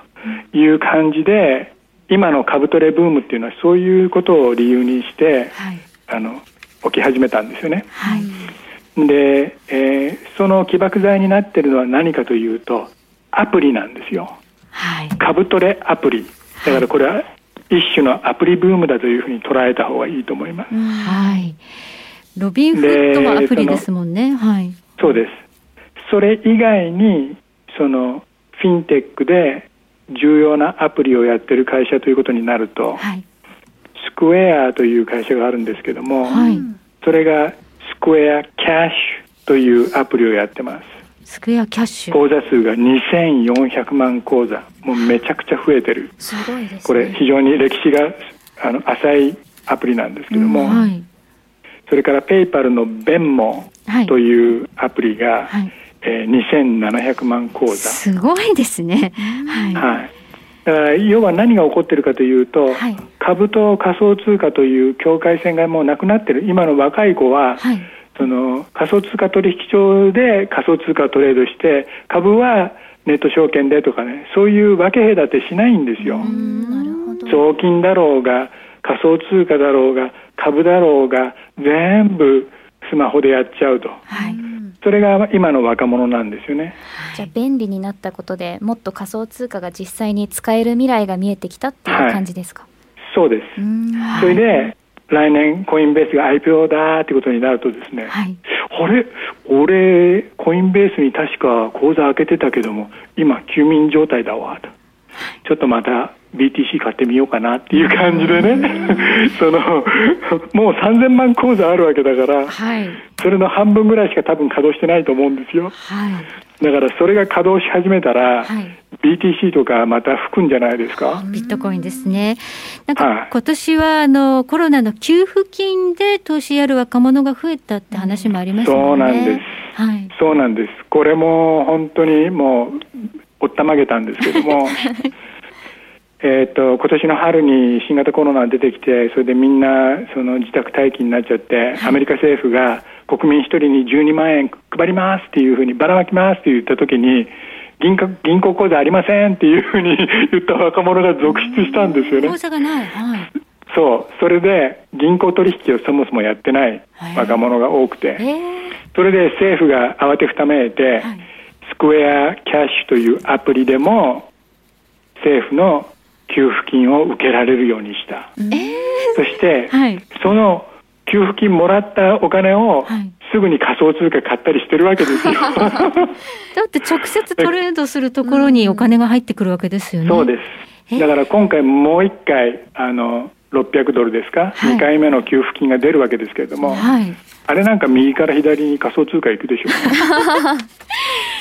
いう感じで今の株トレブームっていうのはそういうことを理由にして、はい、あの起き始めたんですよね。はい、で、えー、その起爆剤になってるのは何かというとアプリなんですよ。はい、株トレアプリだからこれは一種のアプリブームだというふうに捉えた方がいいと思います。はい。ロビンフットもアプリですもんね。はい。そうです。それ以外にそのフィンテックで重要なアプリをやってる会社ということになると、はい、スクエアという会社があるんですけども、はい、それがスクエアキャッシというアプリをやってます。スクエアキャッシュ。口座数が2400万口座。もうめちゃくちゃ増えてる。すごいです、ね、これ非常に歴史があの浅いアプリなんですけども、はい、それからペイパルのベンモというアプリが、はい、えー、2700万口座。すごいですね。はい、はい。だから要は何が起こっているかというと、はい、株と仮想通貨という境界線がもうなくなっている。今の若い子は、はい、その仮想通貨取引所で仮想通貨をトレードして株はネット証券でとかねそういう分け隔てしないんですよ。送金だろうが仮想通貨だろうが株だろうが全部スマホでやっちゃうと。はいそれが今の若者なんですよね。じゃあ便利になったことでもっと仮想通貨が実際に使える未来が見えてきたっていう感じですか、はい、そうです。それで、来年コインベースが IPO だってことになるとですね、はい、あれ？俺コインベースに確か口座開けてたけども今休眠状態だわと。ちょっとまた BTC 買ってみようかなっていう感じでね。そのもう3000万口座あるわけだから、はい、それの半分ぐらいしか多分稼働してないと思うんですよ、はい、だからそれが稼働し始めたら、はい、BTC とかまた吹くんじゃないですか？ビットコインですね。なんか今年はあのコロナの給付金で投資やる若者が増えたって話もありますよね。そうなんです、はい、そうなんです。これも本当にもうおったまげたんですけども えっと今年の春に新型コロナ出てきてそれでみんなその自宅待機になっちゃって、アメリカ政府が国民1人に12万円配りますっていうふうにばらまきますって言った時に銀行銀行口座ありませんっていうふうに 言った若者が続出したんですよね。口座がない、はい、そう。それで銀行取引をそもそもやってない若者が多くて、それで政府が慌てふためいて、はい、スクエアキャッシュというアプリでも政府の給付金を受けられるようにした、えー、そして、はい、その給付金もらったお金を、すぐに仮想通貨買ったりしてるわけですよ。だって直接トレードするところにお金が入ってくるわけですよね、そうです。だから今回もう一回あの600ドルですか、はい、2回目の給付金が出るわけですけれども、はい、あれなんか右から左に仮想通貨行くでしょう、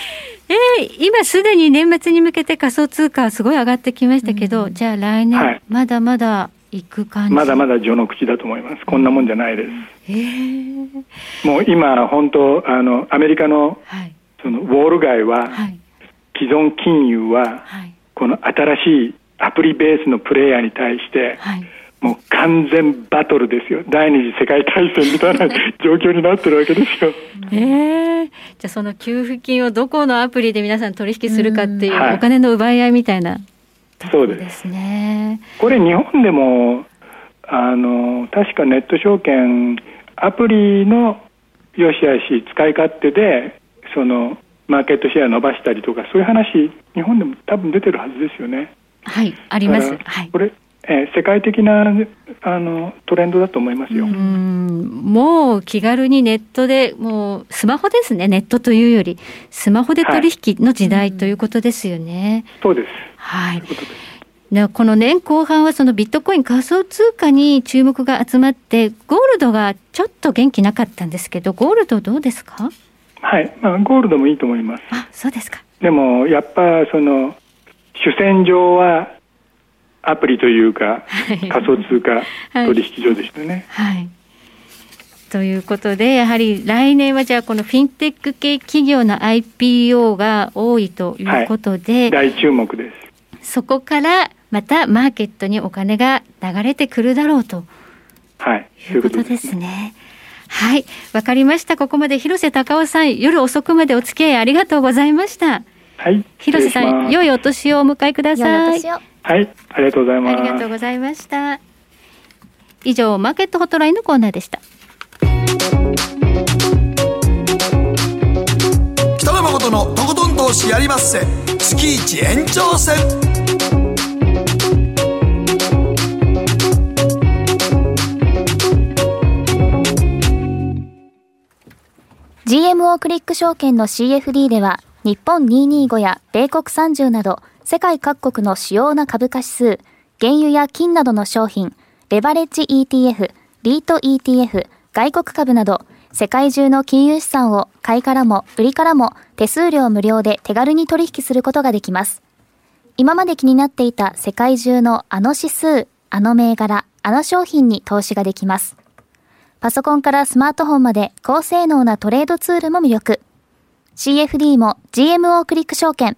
えー、今すでに年末に向けて仮想通貨すごい上がってきましたけど、うん、じゃあ来年、まだまだ行く感じ？まだまだ序の口だと思います。こんなもんじゃないです。えー、もう今本当あのアメリカの、はい、そのウォール街は、はい、既存金融は、はい、この新しいアプリベースのプレイヤーに対して、はいもう完全バトルですよ。第二次世界大戦みたいな状況になってるわけですよ。ええー、じゃあその給付金をどこのアプリで皆さん取引するかっていう、お金の奪い合いみたいな、そうですね。これ日本でもあの確かネット証券アプリの良し悪し使い勝手でそのマーケットシェア伸ばしたりとかそういう話日本でも多分出てるはずですよね。はいあります。はい。これえー、世界的なあのトレンドだと思いますよもう気軽にネットで、もうスマホですね、ネットというより、スマホで取引の時代ということですよね。はい、そうです。はい。この年後半はそのビットコイン仮想通貨に注目が集まって、ゴールドがちょっと元気なかったんですけど、ゴールドどうですか？はい、まあ、ゴールドもいいと思います。あ、そうですか。でも、やっぱその、主戦場はアプリというか、仮想通貨取引所でしたね。はい、はいということで、やはり来年はじゃあ、このフィンテック系企業の IPO が多いということで、はい、大注目です。そこからまたマーケットにお金が流れてくるだろうと、はい、いうことですね。はい、わかりました。ここまで広瀬隆夫さん、夜遅くまでお付き合いありがとうございました。はい。広瀬さん、良いお年をお迎えください。はい、ありがとうございます。ありがとうございました。以上、マーケットホットラインのコーナーでした。北野誠のとことん投資やりまっせ。月一延長戦。GMO クリック証券の CFD では日本225や米国30など世界各国の主要な株価指数、原油や金などの商品、レバレッジ ETF、リート ETF、外国株など、世界中の金融資産を買いからも売りからも手数料無料で手軽に取引することができます。今まで気になっていた世界中のあの指数、あの銘柄、あの商品に投資ができます。パソコンからスマートフォンまで高性能なトレードツールも魅力。CFD も GMO クリック証券。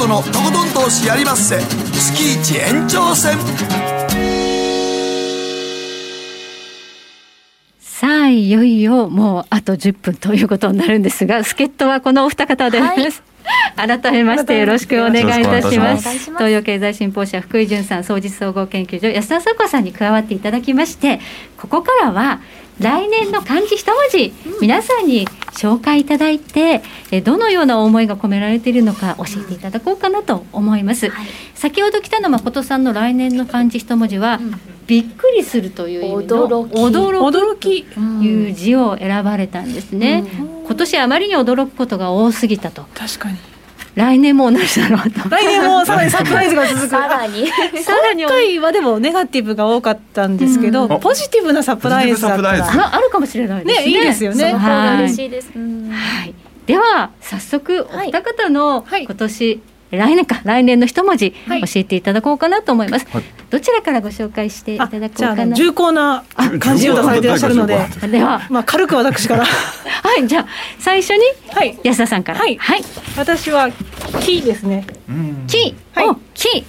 北野誠のとことん投資やりまっせ。月一延長戦。さあいよいよもうあと10分ということになるんですが助っ人はこのお二方です、はい。改めましてよろしくお願いいたします。東洋経済新報社福井潤さん総実総合研究所安田紗子さんに加わっていただきましてここからは来年の漢字一文字、皆さんに紹介いただいてどのような思いが込められているのか教えていただこうかなと思います、はい、先ほど北野誠さんの来年の漢字一文字は、うん、びっくりするという意味の驚き。という字を選ばれたんですね、うん、今年あまりに驚くことが多すぎたと。確かに来年も同じだろうと。来年もさらにサプライズが続く。さらに。さらに。今回はでもネガティブが多かったんですけど、うん、ポジティブなサプライズだったら。あるかもしれないですね。ねいいですよね。嬉しい。です、はい、では早速お二方の今年、来年か来年の一文字、教えていただこうかなと思います、はい、どちらからご紹介していただこうかな？重厚な漢字を出されていらっしゃるので。では、まあ、軽く私から。はいじゃあ最初に、はい、安田さんから。はい、はい、私は「木」ですね「木」はい「木」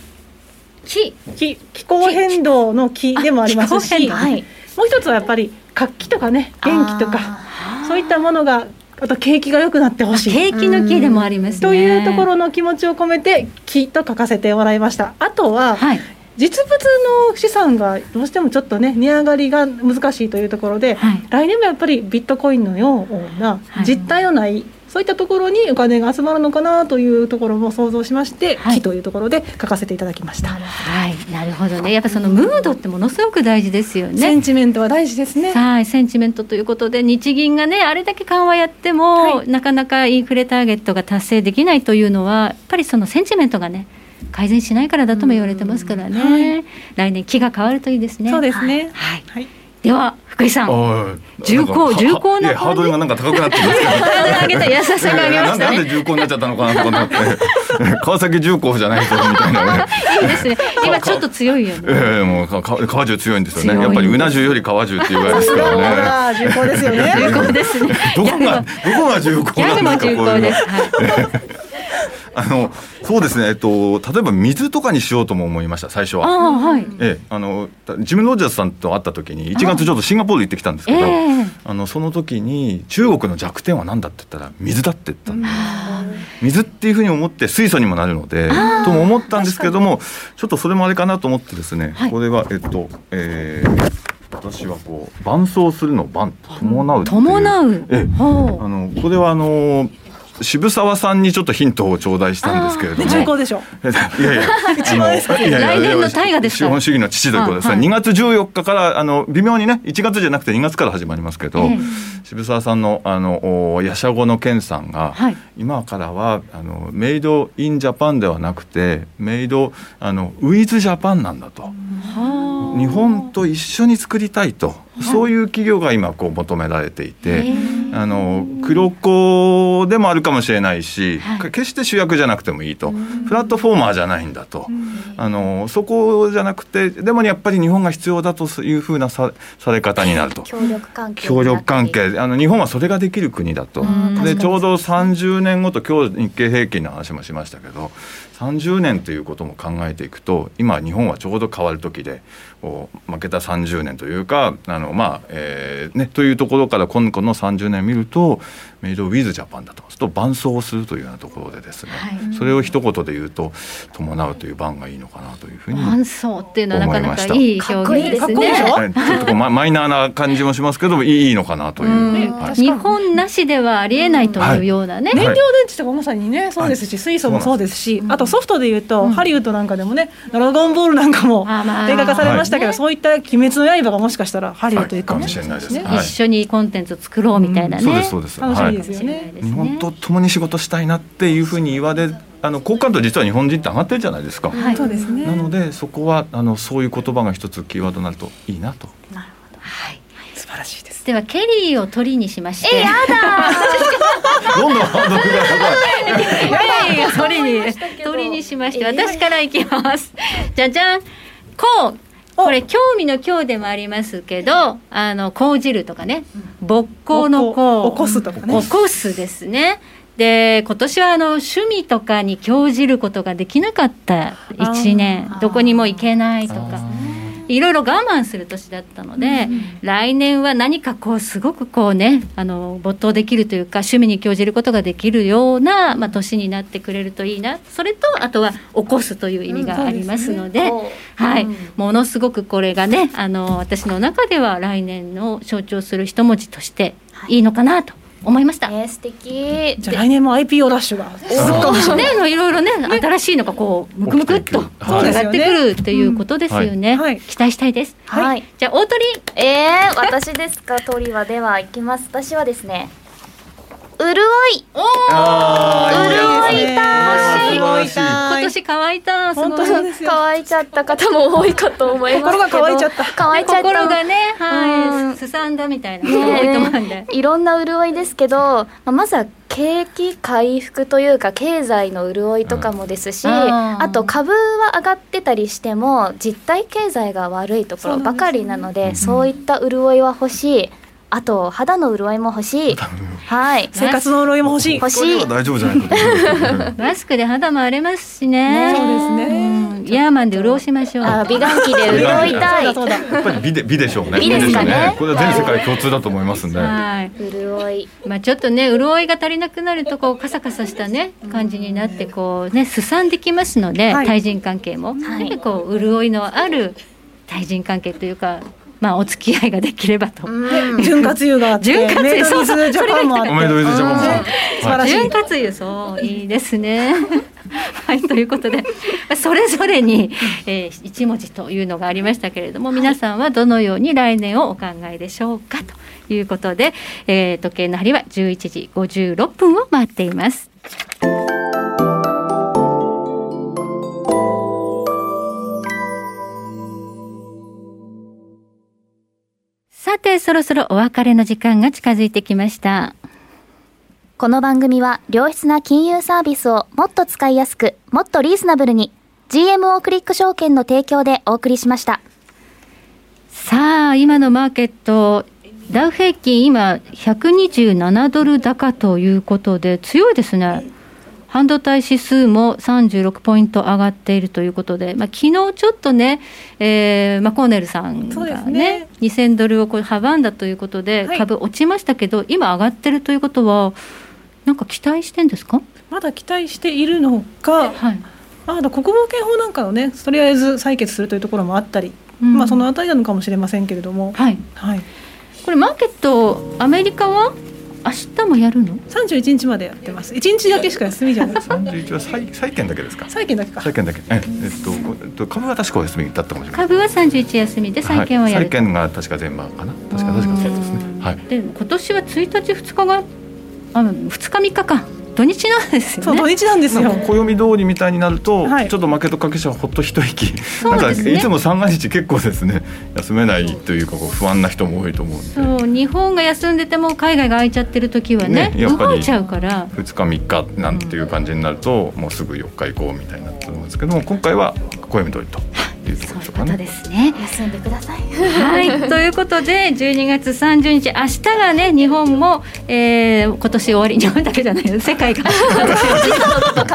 気気気候変動の気でもありますし、はい、もう一つはやっぱり活気とかね元気とかそういったものがあと景気が良くなってほしい。景気の気でもあります、ね、というところの気持ちを込めて「気」と書かせてもらいました。あとは、はい、実物の資産がどうしてもちょっとね値上がりが難しいというところで、はい、来年もやっぱりビットコインのような実体のない、はいそういったところにお金が集まるのかなというところも想像しまして、はい、木というところで書かせていただきました。はい、なるほどね。やっぱそのムードってものすごく大事ですよね。センチメントは大事ですね。はい、センチメントということで日銀がねあれだけ緩和やっても、はい、なかなかインフレターゲットが達成できないというのはやっぱりそのセンチメントがね。改善しないからだとも言われてますからね、はい、来年気が変わるといいですね。そうですね。はい。はいでは福井さん重厚重厚なハードルがなんか高くなってますけど。上げて優しさが上げましたね。なんで重厚になっちゃったのかなとか思って。川崎重工じゃない人みたいなね。いいですね。今ちょっと強いよね。ええもう川重強いんですよね。やっぱりうな重より川重っていうぐらいですからね。重厚ですよね。重厚ですね。どこがどこが重厚なんです。かこういうの あのそうですね、えっと、例えば水とかにしようとも思いました、最初は。あはい、えあのジム・ロジャースさんと会った時に、1月ちょっとシンガポール行ってきたんですけど、あえ。ー、あのその時に、中国の弱点は何だって言ったら、水だって言ったんです。水っていうふうに思って、水素にもなるので、とも思ったんですけれども、ちょっとそれもあれかなと思ってですね、はい、これは、えっと、えー、私はこう伴走するの伴伴う伴う。えあのこれはあの渋沢さんにちょっとヒントを頂戴したんですけれども。重厚でしょ。いやいや、一番ですか。来年の大河です資本主義の父ということですね。2月14日から、あの、微妙にね、1月じゃなくて2月から始まりますけど、渋沢さんの、あの、ヤシャゴの健さんが、今からは、あの、メイドインジャパンではなくて、メイド、あの、ウィズジャパンなんだと。日本と一緒に作りたいと。そういう企業が今こう求められていて、あの黒子でもあるかもしれないし、はい、決して主役じゃなくてもいいと、プラットフォーマーじゃないんだと、あのそこじゃなくてでもやっぱり日本が必要だというふうなさされ方になると。協力関係協力関係。あの日本はそれができる国だと。でちょうど30年後と今日日経平均の話もしましたけど30年ということも考えていくと今日本はちょうど変わる時で負けた30年というかあの、まあえーね、というところから今後の30年見るとメイドウィズジャパンだとと伴走するというようなところでですね、はい、それを一言で言うと伴うという番がいいのかなというふうに伴走っていうのはなかなかいい表現ですね。ちょっとこうママイナーな感じもしますけどいいのかなという、はい、日本なしではありえないというようなね、燃料電池とかまさにねそうですし、水素もそうですし、あとソフトで言うと、ハリウッドなんかでもねドラゴンボールなんかも映画化されましたけど、そういった鬼滅の刃がもしかしたらハリウッドかもしれないですね。一緒にコンテンツ作ろうみたいなね。そうですそうです。楽しみですよね。日本と共に仕事したいなっていうふうに言われあの好感度実は日本人って上がってるじゃないですか。はい、そうですね。なのでそこはあのそういう言葉が一つキーワードになるといいなと。なるほど。はい。素晴らしいです。ではケリーを鳥にしまして。えやだ。どんどんハードルがケリーを鳥に鳥にしまして私からいきます。じゃじゃん。こう。これ興味の興でもありますけどあの講じるとかね。勃興の興。起こすとかね。起こすですね。で今年はあの趣味とかに興じることができなかった1年。どこにも行けないとか。いろいろ我慢する年だったので、うん来年は何かこうすごくこうねあの没頭できるというか趣味に興じることができるような、まあ、年になってくれるといいな。それとあとは起こすという意味がありますのでうん。でね、はい、ものすごくこれがねあの私の中では来年の象徴する一文字としていいのかなと思いました。えー、素敵。じゃ来年も IPO ラッシュが。そうね、いろいろね、新しいのがこうむくむくっと上がってくるっていうことですよね。期待したいです。はい。じゃ大鳥。ええー、私ですか？鳥はではいきます。私はですね。潤い。おお。潤いた。潤いた。今年乾いた。本当です乾いちゃった方も多いかと思います心が乾いちゃった。乾いちゃった。心がね、はい、すさんだみたいないと思うんで。いろんな潤いですけど、まずは景気回復というか経済の潤いとかもですし、あと株は上がってたりしても実体経済が悪いところばかりなのでそういった潤いは欲しいあと肌の潤いも欲しい。はい。生活の潤いも欲しい。欲しい。大丈夫じゃないか。マスクで肌も荒れますしね。そうですね。ヤーマンで潤しましょう。あ、美顔器で潤いたい。やっぱり美で美でしょうね。美ですかね。これは全世界共通だと思いますんで。はい。潤い。まあちょっとね潤いが足りなくなるとこうカサカサしたね感じになってこうねすさんできますので対人関係も。はい。こう潤いのある対人関係というかまあ、お付き合いができればと。潤滑油があって、潤滑油、そうそう、ジャパンもあって。メイドウィズジャパンも。素晴らしい。潤滑油、そう、いいですね。はい、ということで、それぞれに、えー、一文字というのがありましたけれども、皆さんはどのように来年をお考えでしょうかということで、えー、時計の針は11時56分を回っています。さて、そろそろお別れの時間が近づいてきました。この番組は良質な金融サービスをもっと使いやすく、もっとリーズナブルに GMO クリック証券の提供でお送りしました。さあ、今のマーケット、ダウ平均今127ドル高ということで強いですね。半導体指数も36ポイント上がっているということで、まあ昨日ちょっとね、えー、マコーネルさんがね、ね。2000ドルをこれ阻んだということで、はい、株落ちましたけど、今上がってるということは、なんか期待してんですか？まだ期待しているのか、はい、まだ国防憲法なんかをね、とりあえず採決するというところもあったり、うん、まあそのあたりなのかもしれませんけれども。はい、はい、これマーケットアメリカは明日もやるの？三十一日までやってます。一日だけしか休みじゃない。三十一は債債券だけですか？債券だけか。債券だけ。ええっと株は確かお休みだったかもしれない。株は三十一休みで債券はやる。債券が確か全番かな？確か確かそうですね。はい。で今年は一日二日があ二日三日か。土日なんですよ、ね、土日なんですよ。暦通りみたいになると、はい、ちょっとマーケット関係者はほっと一息。なんかいつも三が日結構ですね休めないというかこう不安な人も多いと思うんで。そう日本が休んでても海外が空いちゃってる時はね、ねやっぱり動いちゃうから。二日三日なんていう感じになると、もうすぐ四日行こうみたいになってるんですけども今回は暦通りと。いいうところでしょうかね。ですね。休んでください。はい、ということで12月30日明日がね日本も、えー、今年終わり。日本だけじゃない世界が。考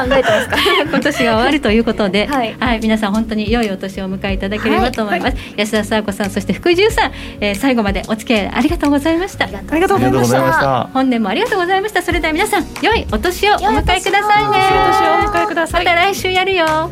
えてますか？今年が終わるということで、はい、はい、皆さん本当に良いお年をお迎えいただければと思います。はい、安田沙子さんそして福井潤さん、えー、最後までお付き合いありがとうございました。ありがとうございました。本年もありがとうございました。それでは皆さん良いお年をお迎えくださいね。お年をお迎えください。また来週やるよ